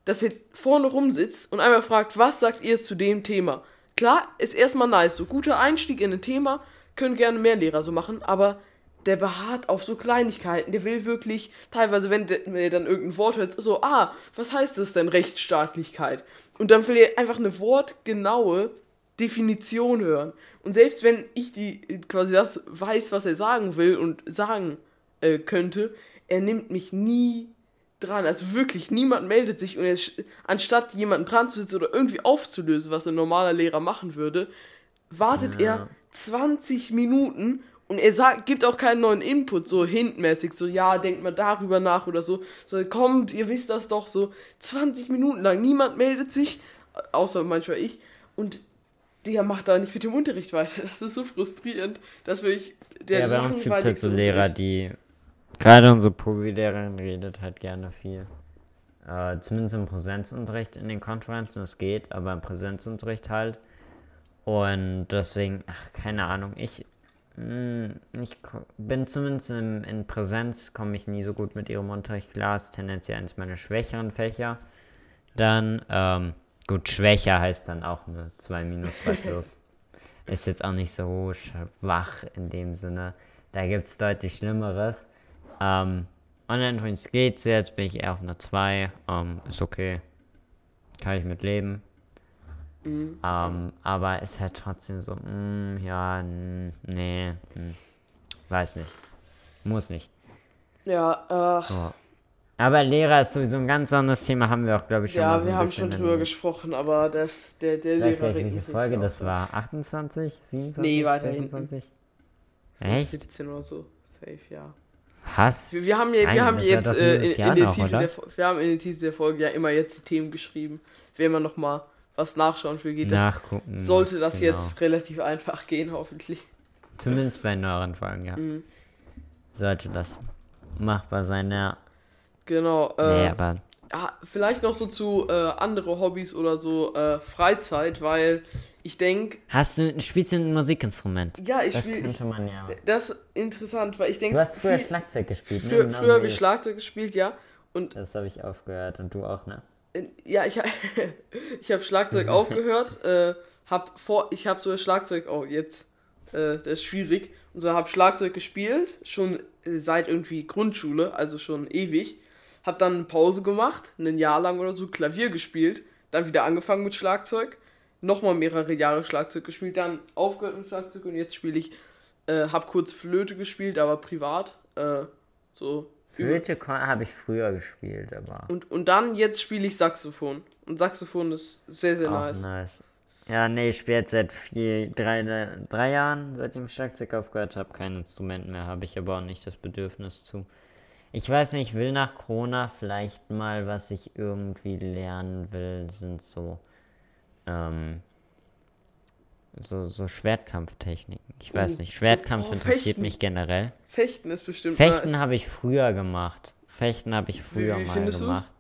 dass er vorne rumsitzt und einmal fragt, was sagt ihr zu dem Thema? Klar, ist erstmal nice, so guter Einstieg in ein Thema, können gerne mehr Lehrer so machen, aber der beharrt auf so Kleinigkeiten, der will wirklich, teilweise, wenn er dann irgendein Wort hört, so, ah, was heißt das denn, Rechtsstaatlichkeit? Und dann will er einfach eine wortgenaue Definition hören. Und selbst wenn ich die quasi das weiß, was er sagen will und sagen äh, könnte, er nimmt mich nie dran. Also wirklich, niemand meldet sich und er, sch- anstatt jemanden dran zu sitzen oder irgendwie aufzulösen, was ein normaler Lehrer machen würde, wartet Ja. er 20 Minuten und er sagt, gibt auch keinen neuen Input, so hintmäßig, so ja, denkt mal darüber nach oder so. So, kommt, ihr wisst das doch, so 20 Minuten lang, niemand meldet sich, außer manchmal ich, und der macht da nicht mit dem Unterricht weiter. Das ist so frustrierend, dass wirklich der ja, bei uns gibt es halt so Lehrer, die. Gerade unsere Provi-Lehrerin redet halt gerne viel. Äh, zumindest im Präsenzunterricht in den Konferenzen, es geht, aber im Präsenzunterricht halt. Und deswegen, ach, keine Ahnung, ich, mh, ich ko- bin zumindest in, in Präsenz, komme ich nie so gut mit ihrem Unterricht klar, ist tendenziell eines meiner schwächeren Fächer. Dann, ähm, gut, schwächer heißt dann auch eine 2 minus 2 plus. Ist jetzt auch nicht so schwach in dem Sinne. Da gibt es deutlich Schlimmeres. Ähm, Online-Unterricht geht's jetzt, bin ich eher auf einer 2. Ähm, ist okay. Kann ich mit leben. Mhm. Ähm, aber ist halt trotzdem so, mm, ja, nee, mm, weiß nicht. Muss nicht. Ja, ach, So. Aber Lehrer ist sowieso ein ganz anderes Thema, haben wir auch, glaube ich, schon mal ja, so wir ein haben schon drüber gesprochen, aber das, der, der Ich weiß Lehrer nicht, regt welche Folge auf. das war. 28? 27? Nee, weiter hinten. 26? So Echt? 17 oder so. Safe, ja. Hass? Wir, wir haben ja, Nein, wir haben das jetzt äh, in, in den noch, Titel oder? der, wir haben in den Titel der Folge ja immer jetzt die Themen geschrieben. Wer man noch mal was nachschauen will, geht das. Nachgucken. Sollte das genau. jetzt relativ einfach gehen, hoffentlich. Zumindest bei neueren Folgen, ja. Mhm. Sollte das machbar sein, ja. Genau. Äh, nee, aber ah, vielleicht noch so zu äh, andere Hobbys oder so äh, Freizeit, weil ich denke, hast du, spielst du ein Musikinstrument? ja, ich das spiel, könnte man ja. das ist interessant, weil ich denke, Du hast früher Schlagzeug gespielt, früher, ne? Früher habe wie ich Schlagzeug gespielt, ja. Und Das habe ich aufgehört und du auch, ne? ja, ich, <laughs> ich habe Schlagzeug <laughs> aufgehört, äh, hab vor, ich habe so Schlagzeug, oh jetzt, äh, das ist schwierig, und so habe Schlagzeug gespielt, schon seit irgendwie Grundschule, also schon ewig, hab dann eine Pause gemacht, ein Jahr lang oder so Klavier gespielt, dann wieder angefangen mit Schlagzeug, nochmal mehrere Jahre Schlagzeug gespielt, dann aufgehört mit Schlagzeug und jetzt spiele ich, äh, hab kurz Flöte gespielt, aber privat, äh, so Flöte habe ich früher gespielt, aber und, und dann jetzt spiele ich Saxophon. Und Saxophon ist sehr, sehr auch nice. nice. Ja, nee, ich spiele jetzt seit vier, drei, drei Jahren, seitdem ich Schlagzeug aufgehört habe, kein Instrument mehr, habe ich aber auch nicht das Bedürfnis zu. Ich weiß nicht, ich will nach Corona vielleicht mal, was ich irgendwie lernen will, sind so, ähm, so, so Schwertkampftechniken. Ich weiß Oh, nicht, Schwertkampf oh, interessiert Fechten. mich generell. Fechten ist bestimmt Fechten habe ich früher gemacht. Fechten habe ich früher wie mal findest du's? gemacht.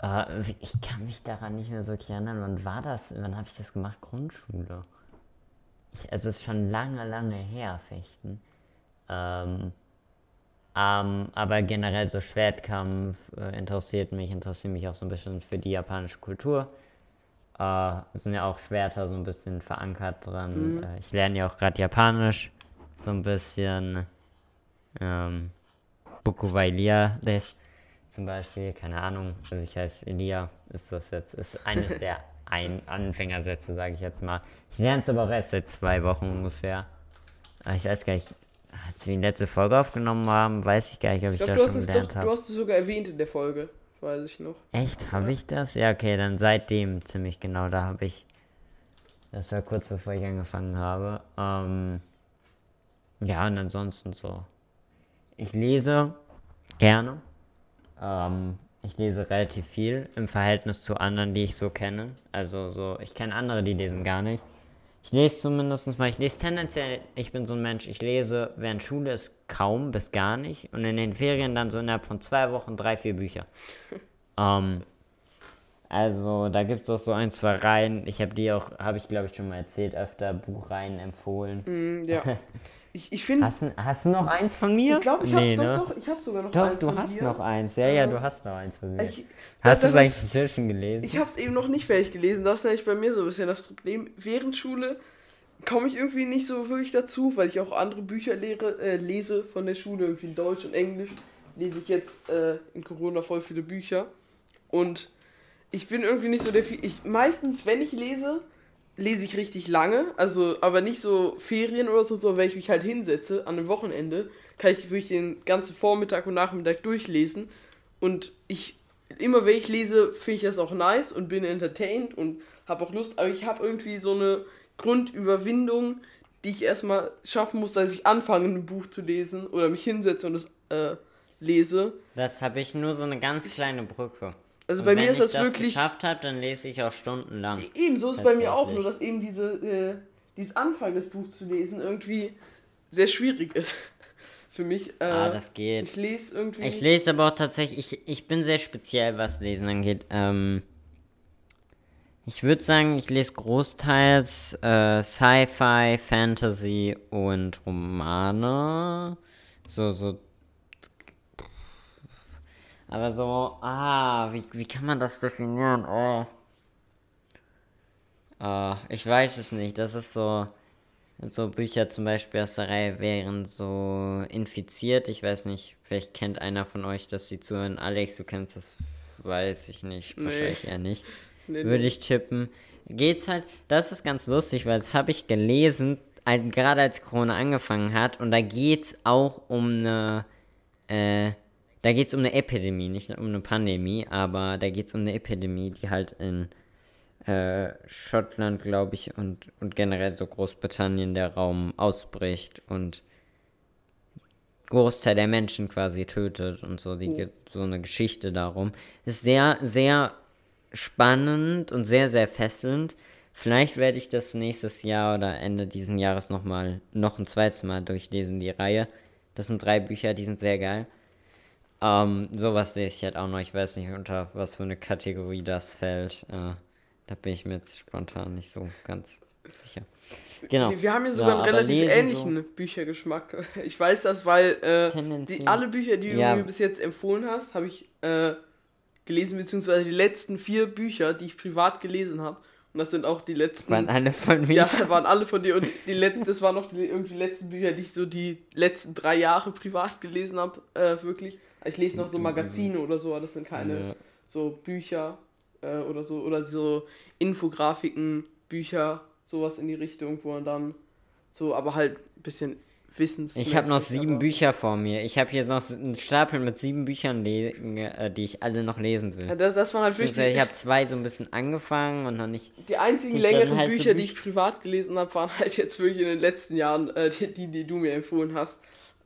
Äh, wie- ich kann mich daran nicht mehr so erinnern. Wann war das? Wann habe ich das gemacht? Grundschule. Ich, also es ist schon lange, lange her, Fechten. Ähm, ähm, aber generell so Schwertkampf äh, interessiert mich, interessiert mich auch so ein bisschen für die japanische Kultur. Äh, sind ja auch Schwerter so ein bisschen verankert dran. Mhm. Äh, ich lerne ja auch gerade Japanisch. so ein bisschen ähm, Bukuwa Elia des zum Beispiel, keine Ahnung, also ich heiße Elia, ist das jetzt, ist eines der <laughs> ein Anfängersätze, sage ich jetzt mal. Ich lerne es aber auch erst seit zwei Wochen ungefähr. Aber ich weiß gar nicht, als wir die letzte Folge aufgenommen haben, weiß ich gar nicht, ob ich, Ich das glaube, du, schon gelernt habe. du hast es sogar erwähnt in der Folge. Weiß ich noch. Echt? Habe ich das? Ja, okay, dann seitdem ziemlich genau. Da habe ich. Das war kurz bevor ich angefangen habe. Ähm, ja, und ansonsten so. Ich lese gerne. Ähm, ich lese relativ viel im Verhältnis zu anderen, die ich so kenne. Also so, ich kenne andere, die lesen gar nicht. Ich lese zumindest mal, ich lese tendenziell, ich bin so ein Mensch, ich lese während Schule ist kaum bis gar nicht und in den Ferien dann so innerhalb von zwei Wochen drei, vier Bücher. <laughs> ähm, also da gibt es auch so ein, zwei Reihen, ich habe die auch, habe ich glaube ich schon mal erzählt, öfter Buchreihen empfohlen. Mm, ja. <laughs> Ich, ich finde. Hast, du- hast du noch eins von mir? Ich glaube, ich habe nee, doch, ne? doch, ich habe sogar noch Doch, eins du von hast dir. noch eins. Ja, ja, Ja. du hast noch eins von mir. Ich, hast du es eigentlich inzwischen gelesen? Ich habe es eben noch nicht fertig gelesen. Das ist nämlich bei mir so ein bisschen das Problem. Während Schule komme ich irgendwie nicht so wirklich dazu, weil ich auch andere Bücher lehre, äh, lese von der Schule, irgendwie in Deutsch und Englisch. Lese ich jetzt äh, in Corona voll viele Bücher. Und ich bin irgendwie nicht so der viel. Ich, meistens, wenn ich lese, lese ich richtig lange. Also, aber nicht so Ferien oder so, sondern wenn ich mich halt hinsetze an einem Wochenende, kann ich wirklich den ganzen Vormittag und Nachmittag durchlesen. Und ich, immer wenn ich lese, finde ich das auch nice und bin entertained und habe auch Lust. Aber ich habe irgendwie so eine Grundüberwindung, die ich erstmal schaffen muss, dass ich anfange, ein Buch zu lesen oder mich hinsetze und es äh, lese. Das habe ich nur so eine ganz kleine Brücke. Also Und bei mir wenn ist das ich das wirklich. geschafft habe, dann lese ich auch stundenlang. Eben, so ist es bei mir auch, nur dass eben diese, äh, dieses Anfang des Buchs zu lesen irgendwie sehr schwierig ist. <laughs> Für mich. Äh, Ah, das geht. Ich lese irgendwie. Ich lese aber auch tatsächlich, ich, ich bin sehr speziell, was Lesen angeht. Ähm, ich würde sagen, ich lese großteils äh, Sci-Fi, Fantasy und Romane. So, so. Aber so, ah, wie, wie kann man das definieren? Oh. Ah, ich weiß es nicht. Das ist so. So Bücher zum Beispiel aus der Reihe wären so infiziert. Ich weiß nicht, vielleicht kennt einer von euch, dass sie zuhören. Alex, du kennst das, weiß ich nicht. Nee. Wahrscheinlich eher nicht. Nee, Würde ich tippen. Geht's halt, das ist ganz lustig, weil das habe ich gelesen, gerade als Corona angefangen hat. Und da geht's auch um eine, äh, da geht's um eine Epidemie, nicht um eine Pandemie, aber da geht's um eine Epidemie, die halt in äh, Schottland, glaube ich, und, und generell so Großbritannien der Raum ausbricht und Großteil der Menschen quasi tötet und so, die geht so eine Geschichte darum. Ist sehr, sehr spannend und sehr, sehr fesselnd. Vielleicht werde ich das nächstes Jahr oder Ende diesen Jahres nochmal, noch ein zweites Mal durchlesen, die Reihe. Das sind drei Bücher, die sind sehr geil. Ähm, sowas lese ich halt auch noch. Ich weiß nicht, unter was für eine Kategorie das fällt. Äh, da bin ich mir jetzt spontan nicht so ganz sicher. Genau. Wir, wir haben hier Ja, sogar einen aber relativ ähnlichen Büchergeschmack. <laughs> Ich weiß das, weil äh, die, alle Bücher, die du Ja. mir bis jetzt empfohlen hast, habe ich äh, gelesen, beziehungsweise die letzten vier Bücher, die ich privat gelesen habe. Und das sind auch die letzten. Waren alle von mir. ja, <laughs> waren alle von dir. Und die letzten, das waren noch die, irgendwie die letzten Bücher, die ich so die letzten drei Jahre privat gelesen habe. Äh, wirklich. Ich lese noch so Magazine oder so, aber das sind keine Ja. so Bücher äh, oder so. Oder so Infografiken, Bücher, sowas in die Richtung, wo man dann so, aber halt ein bisschen Wissens. Ich habe noch sieben Bücher vor mir. Ich habe hier noch einen Stapel mit sieben Büchern, äh, die ich alle noch lesen will. Ja, das, das waren halt wirklich die, ich habe zwei so ein bisschen angefangen und noch nicht. die einzigen die längeren halt so Bücher, die Büch- ich privat gelesen habe, waren halt jetzt wirklich in den letzten Jahren äh, die, die, die du mir empfohlen hast.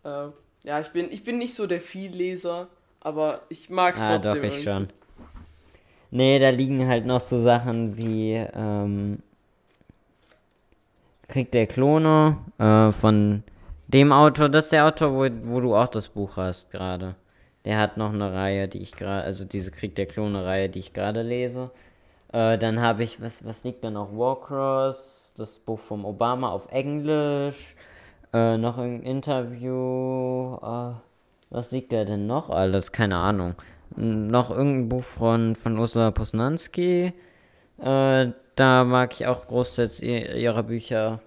Äh, ja, ich bin, ich bin nicht so der Vielleser, aber ich mag es Ah, trotzdem. doch, ich irgendwie. schon. Nee, da liegen halt noch so Sachen wie ähm, Krieg der Klone äh, von dem Autor. Das ist der Autor, wo, wo du auch das Buch hast gerade. Der hat noch eine Reihe, die ich gerade, also diese Krieg der Klone-Reihe, die ich gerade lese. Äh, dann habe ich, was, was liegt da noch? Warcross, das Buch vom Obama auf Englisch. Äh, noch ein Interview. Äh, was liegt da denn noch alles? Keine Ahnung. Noch irgendein Buch von, von Ursula Posnanski. Äh, da mag ich auch großteils ihr- ihre Bücher.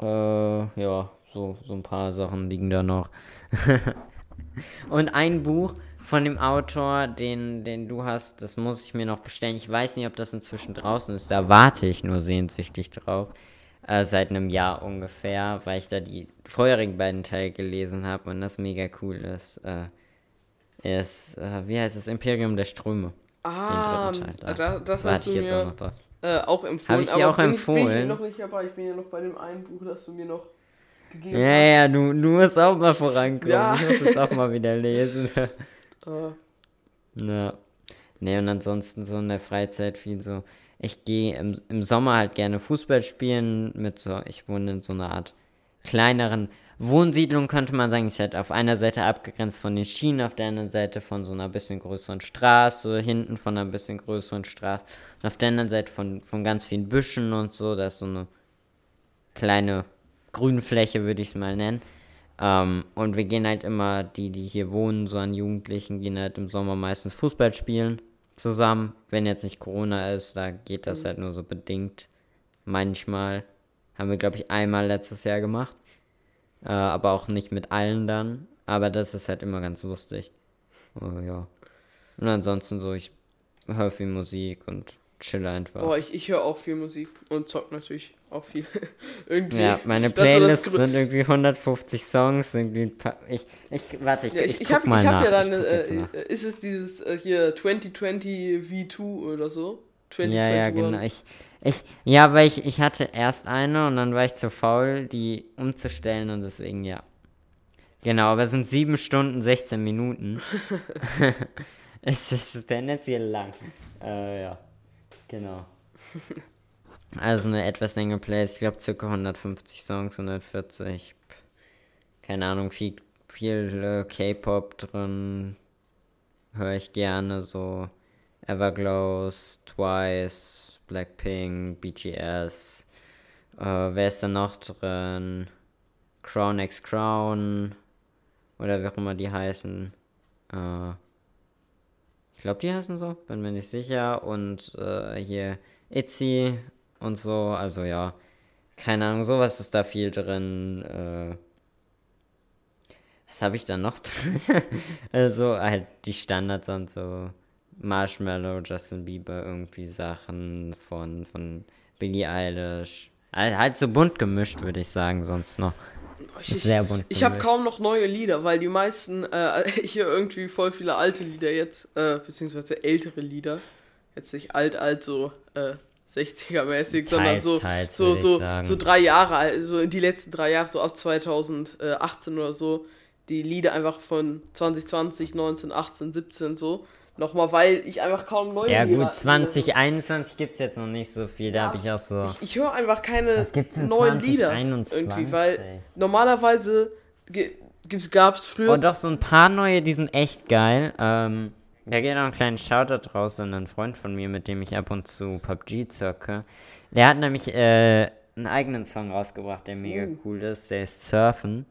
Äh, ja, so, so ein paar Sachen liegen da noch. <laughs> Und ein Buch von dem Autor, den, den du hast, das muss ich mir noch bestellen. Ich weiß nicht, ob das inzwischen draußen ist. Da warte ich nur sehnsüchtig drauf. Äh, seit einem Jahr ungefähr, weil ich da die vorherigen beiden Teile gelesen habe und das mega cool ist. Äh, ist, äh, wie heißt es, Imperium der Ströme. Ah, den dritten Teil, da, das Warte hast du mir noch drauf. äh, auch empfohlen. Hab ich dir auch bin Ich, bin empfohlen? ich noch nicht dabei. Ich bin ja noch bei dem einen Buch, das du mir noch gegeben Ja, ja, du, du musst auch mal vorankommen. Ja. Ich muss es auch mal wieder lesen. hast. <laughs> Äh, Ja. Ne, und ansonsten so in der Freizeit viel so. Ich gehe im, im Sommer halt gerne Fußball spielen mit so, ich wohne in so einer Art kleineren Wohnsiedlung, könnte man sagen. Ist halt auf einer Seite abgegrenzt von den Schienen, auf der anderen Seite von so einer bisschen größeren Straße, hinten von einer bisschen größeren Straße und auf der anderen Seite von, von ganz vielen Büschen und so. Da ist so eine kleine Grünfläche, würde ich es mal nennen. Ähm, und wir gehen halt immer, die, die hier wohnen, so an Jugendlichen, gehen halt im Sommer meistens Fußball spielen zusammen. Wenn jetzt nicht Corona ist, da geht das halt nur so bedingt. Manchmal. Haben wir, glaube ich, einmal letztes Jahr gemacht. Äh, aber auch nicht mit allen dann. Aber das ist halt immer ganz lustig. Oh, ja. Und ansonsten so, ich höre viel Musik und chill einfach. boah, ich, ich höre auch viel Musik und zock natürlich auch viel. <laughs> Irgendwie. Ja, meine Playlists sind irgendwie 150 Songs, irgendwie ein paar, ich, ich, warte, ich, Ja, ich, ich, ich mal ich hab nach. ja dann, äh, äh, ist es dieses äh, hier 2020 V2 oder so? 2021. Ja, ja, genau. Ich, ich, ja, weil ich, ich hatte erst eine und dann war ich zu faul, die umzustellen und deswegen ja. Genau, aber es sind 7 Stunden, 16 Minuten. <laughs> <laughs> es ist tendenziell lang. Äh, ja, genau. Also eine etwas längere Playlist, ich glaube ca. 150 Songs, 140. Keine Ahnung, viel, viel äh, K-Pop drin. Höre ich gerne so. Everglows, Twice, Blackpink, BTS. Äh, wer ist da noch drin? Crown X Crown. Oder wie auch immer die heißen. Äh, ich glaube, die heißen so, bin mir nicht sicher. Und äh, hier Itzy und so. Also ja, keine Ahnung, sowas ist da viel drin. Äh, was habe ich da noch <laughs> drin? also halt die Standards und so. Marshmallow, Justin Bieber, irgendwie Sachen von, von Billie Eilish. Halt, halt so bunt gemischt, würde ich sagen, sonst noch. Ich, sehr bunt Ich habe gemischt. kaum noch neue Lieder, weil die meisten, äh, <laughs> ich höre irgendwie voll viele alte Lieder jetzt, äh, beziehungsweise ältere Lieder. Jetzt nicht alt, alt, so äh, 60er-mäßig, sondern so, teils, so, so, so drei Jahre alt, so in die letzten drei Jahre, so ab 2018 oder so. Die Lieder einfach von 2020, 19, 18, 17 so. Nochmal, weil ich einfach kaum neue Ja Lieder. gut, 2021 gibt es jetzt noch nicht so viel, da Ja, habe ich auch so... Ich, ich höre einfach keine neuen Lieder 2021? irgendwie, weil normalerweise gab es früher Oh doch, so ein paar neue, die sind echt geil. Ähm, da geht noch ein kleinen Shoutout raus an einen Freund von mir, mit dem ich ab und zu PUBG zocke. Der hat nämlich äh, einen eigenen Song rausgebracht, der mega Uh. cool ist. Der ist Surfen.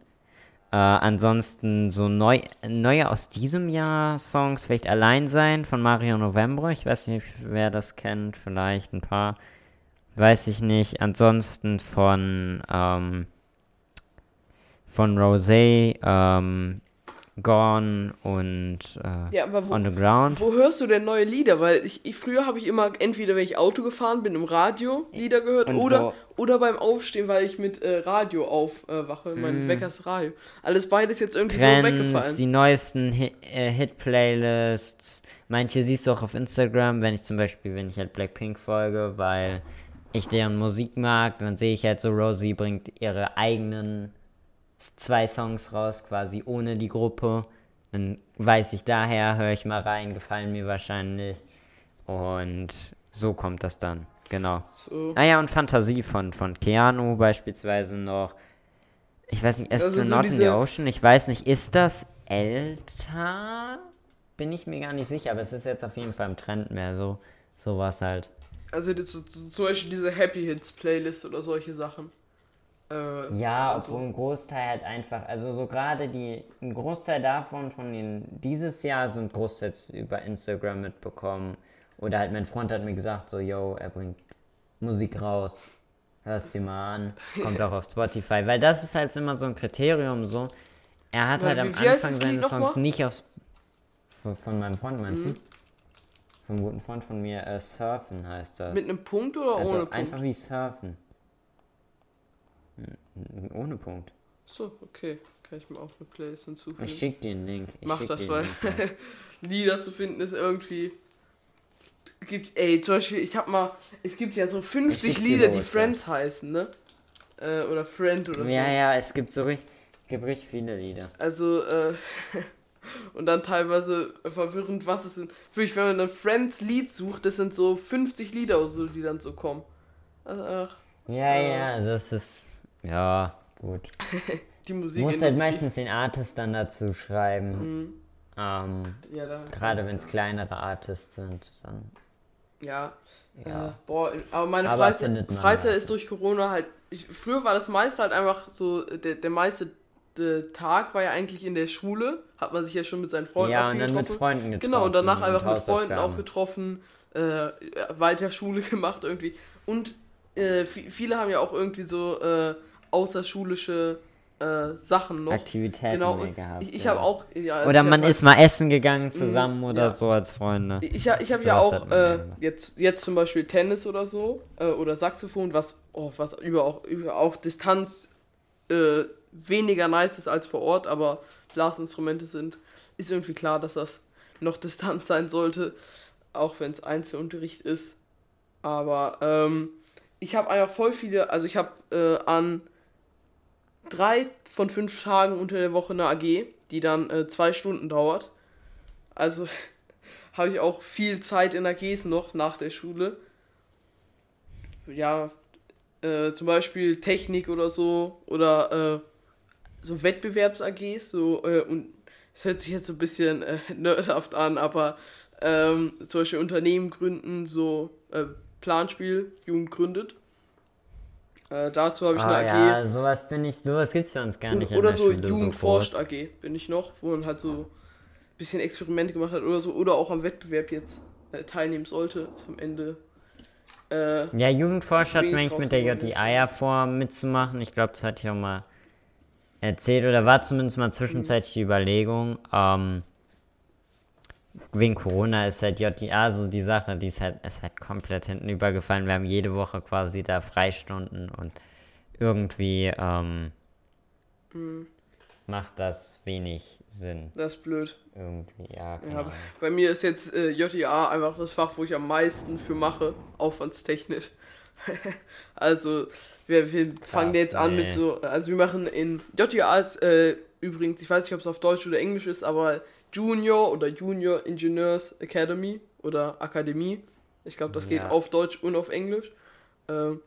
Äh, ansonsten so neu, neue aus diesem Jahr Songs, vielleicht Allein sein von Mario November. Ich weiß nicht, wer das kennt, vielleicht ein paar. Weiß ich nicht. Ansonsten von, ähm, von Rosé, ähm, Gone und äh, Ja, wo, On the Ground. wo hörst du denn neue Lieder? Weil ich, ich früher habe ich immer entweder wenn ich Auto gefahren bin im Radio Lieder gehört Und oder so- oder beim Aufstehen, weil ich mit äh, Radio aufwache, äh, mein Wecker ist Radio. Alles beides jetzt irgendwie so. Trends, weggefallen. die neuesten Hit, äh, Hit-Playlists. Manche siehst du auch auf Instagram, wenn ich zum Beispiel, wenn ich halt Blackpink folge, weil ich deren Musik mag, dann sehe ich halt so, Rosie bringt ihre eigenen zwei Songs raus, quasi ohne die Gruppe. Dann weiß ich daher, höre ich mal rein, gefallen mir wahrscheinlich. Und so kommt das dann, genau. so. Ah ja, und Fantasie von, von Keanu beispielsweise noch. Ich weiß nicht, Also Astronaut so in the Ocean, ich weiß nicht, ist das älter? Bin ich mir gar nicht sicher, aber es ist jetzt auf jeden Fall im Trend mehr, so sowas halt. Also jetzt so, so, zum Beispiel diese Happy Hits Playlist oder solche Sachen. Äh, Ja, und so. obwohl ein Großteil halt einfach, also so gerade die, ein Großteil davon von den dieses Jahr sind großteils über Instagram mitbekommen. Oder halt mein Freund hat mir gesagt, so, yo, er bringt Musik raus. Hörst dir mal an. Kommt auch auf Spotify. Weil das ist halt immer so ein Kriterium so. Er hat Weil halt am Anfang seine Songs nicht aufs. Von, von meinem Freund, meinst Mhm. du? Vom guten Freund von mir, äh, Surfen heißt das. Mit einem Punkt oder also ohne einfach Punkt? wie Surfen. Ohne Punkt. So, okay. Kann ich mir auch eine Playlist hinzufügen. Ich schick dir einen Link. Ich Mach das, weil. Lieder <laughs> zu finden ist irgendwie. Gibt, ey, zum Beispiel, ich hab mal. Es gibt ja so 50 Ich schick dir Lieder, die. Friends heißen, ne? Äh, oder Friend oder so. Ja, ja, es gibt so richtig, gibt richtig viele Lieder. Also, äh. <laughs> Und dann teilweise verwirrend, was es sind. Wirklich, wenn man ein Friends Lied sucht, das sind so 50 Lieder oder so, die dann so kommen. Also, ach, Ja, Äh. ja, das ist. Ja, gut. <laughs> die Du Musik. musst halt meistens den Artist dann dazu schreiben. Mhm. Ähm, Ja, Gerade wenn es kleinere Artists sind, dann. Ja, Ja. Äh, boah, aber meine Aber Freizeit, Freizeit meistens. ist durch Corona halt. Ich, früher war das meiste halt einfach so, der, der meiste äh, Tag war ja eigentlich in der Schule, hat man sich ja schon mit seinen Freunden ja, und dann mit getroffen. Freunden getroffen. Genau, und danach einfach mit Freunden auch getroffen, äh, weiter Schule <laughs> gemacht irgendwie. Und äh, vi- viele haben ja auch irgendwie so äh, außerschulische äh, Sachen noch. Aktivitäten Genau, gehabt. ich, ich ja. habe auch. Ja, also Oder hab man ist mal essen gegangen zusammen oder ja. so als Freunde. Ich, ich habe ja Sowas hat auch äh, jetzt, jetzt zum Beispiel Tennis oder so äh, oder Saxophon, was, oh, was über auch, über auch Distanz äh, weniger nice ist als vor Ort, aber Blasinstrumente sind, ist irgendwie klar, dass das noch <laughs> Distanz sein sollte, auch wenn es Einzelunterricht ist. Aber ähm, ich habe einfach voll viele, also ich habe äh, an drei von fünf Tagen unter der Woche eine AG, die dann äh, zwei Stunden dauert. Also <laughs> habe ich auch viel Zeit in AGs noch nach der Schule. Ja, äh, zum Beispiel Technik oder so oder äh, so Wettbewerbs-AGs, so äh, und es hört sich jetzt so ein bisschen äh, <laughs> nerdhaft an, aber ähm, zum Beispiel Unternehmen gründen, so äh, Planspiel, Jugend gründet. Äh, dazu habe ich Ah, eine AG. ja, sowas bin ich, sowas gibt's für uns gar nicht. Oder der so Schule, Jugend groß. forscht AG bin ich noch, wo man halt so ein bisschen Experimente gemacht hat oder so, oder auch am Wettbewerb jetzt äh, teilnehmen sollte. Ist am Ende. Äh, Ja, Jugendforsch hat mich mit der JDA ja vor mitzumachen. Ich glaube, das hatte ich auch mal erzählt oder war zumindest mal zwischenzeitlich die Überlegung. Ähm, wegen Corona ist halt JDA so die Sache, die ist halt, ist halt komplett hinten übergefallen. Wir haben jede Woche quasi da Freistunden und irgendwie ähm, Mhm. macht das wenig Sinn. das ist blöd. Irgendwie, ja, Ja, Ahnung. bei mir ist jetzt äh, JDA einfach das Fach, wo ich am meisten für mache, aufwandstechnisch. <laughs> also, wir, wir fangen jetzt an ey. mit so, also wir machen in JDA ist äh, übrigens, ich weiß nicht, ob es auf Deutsch oder Englisch ist, aber Junior oder Junior Engineers Academy oder Akademie. Ich glaube, das geht Ja. auf Deutsch und auf Englisch. Ähm,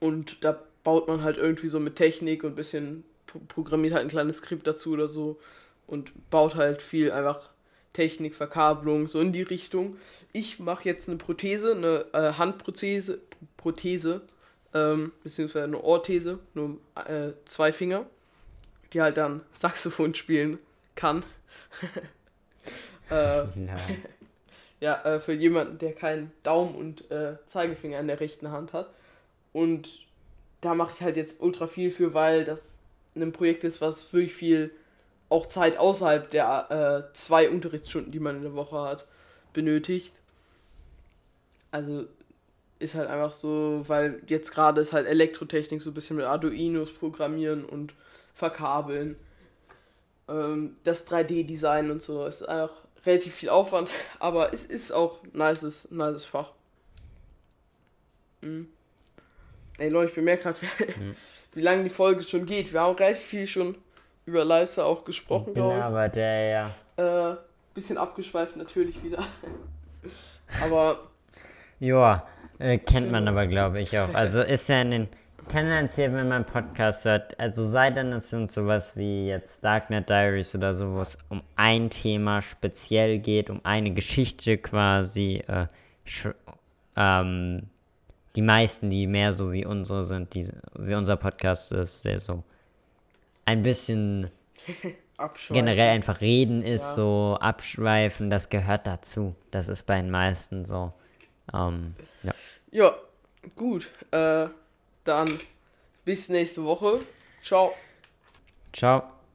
und da baut man halt irgendwie so mit Technik und ein bisschen pro- programmiert halt ein kleines Skript dazu oder so und baut halt viel einfach Technik, Verkabelung, so in die Richtung. Ich mache jetzt eine Prothese, eine äh, Handprothese, Prothese, ähm, beziehungsweise eine Orthese, nur äh, zwei Finger, die halt dann <laughs> Saxophon spielen kann. <laughs> äh, <laughs> <laughs> Ja. äh, für jemanden, der keinen Daumen und äh, Zeigefinger in der rechten Hand hat. Und da mache ich halt jetzt ultra viel für, weil das ein Projekt ist, was wirklich viel auch Zeit außerhalb der äh, zwei Unterrichtsstunden, die man in der Woche hat, benötigt. Also ist halt einfach so, weil jetzt gerade ist halt Elektrotechnik so ein bisschen mit Arduinos programmieren und verkabeln. Ähm, das 3D-Design und so ist einfach relativ viel Aufwand, <laughs> aber es ist auch ein nices, nices Fach. Mhm. Ey Leute, ich bemerke gerade, <laughs> wie lange die Folge schon geht. Wir haben relativ viel schon über Lifestyle auch gesprochen, Genau, glaube aber der, ja. ich. Äh, bisschen abgeschweift natürlich wieder. <laughs> aber Ja, äh, kennt man aber, glaube ich, auch. Also ist ja in den, tendenziell, wenn man Podcast hört, also sei denn, es sind sowas wie jetzt Darknet Diaries oder so, wo es um ein Thema speziell geht, um eine Geschichte quasi, äh, ähm, die meisten, die mehr so wie unsere sind, die, wie unser Podcast ist, der so ein bisschen <laughs> generell einfach reden ist, Ja. so abschweifen, das gehört dazu. Das ist bei den meisten so. Ähm, ja. Ja, gut. Äh, dann bis nächste Woche. Ciao. Ciao.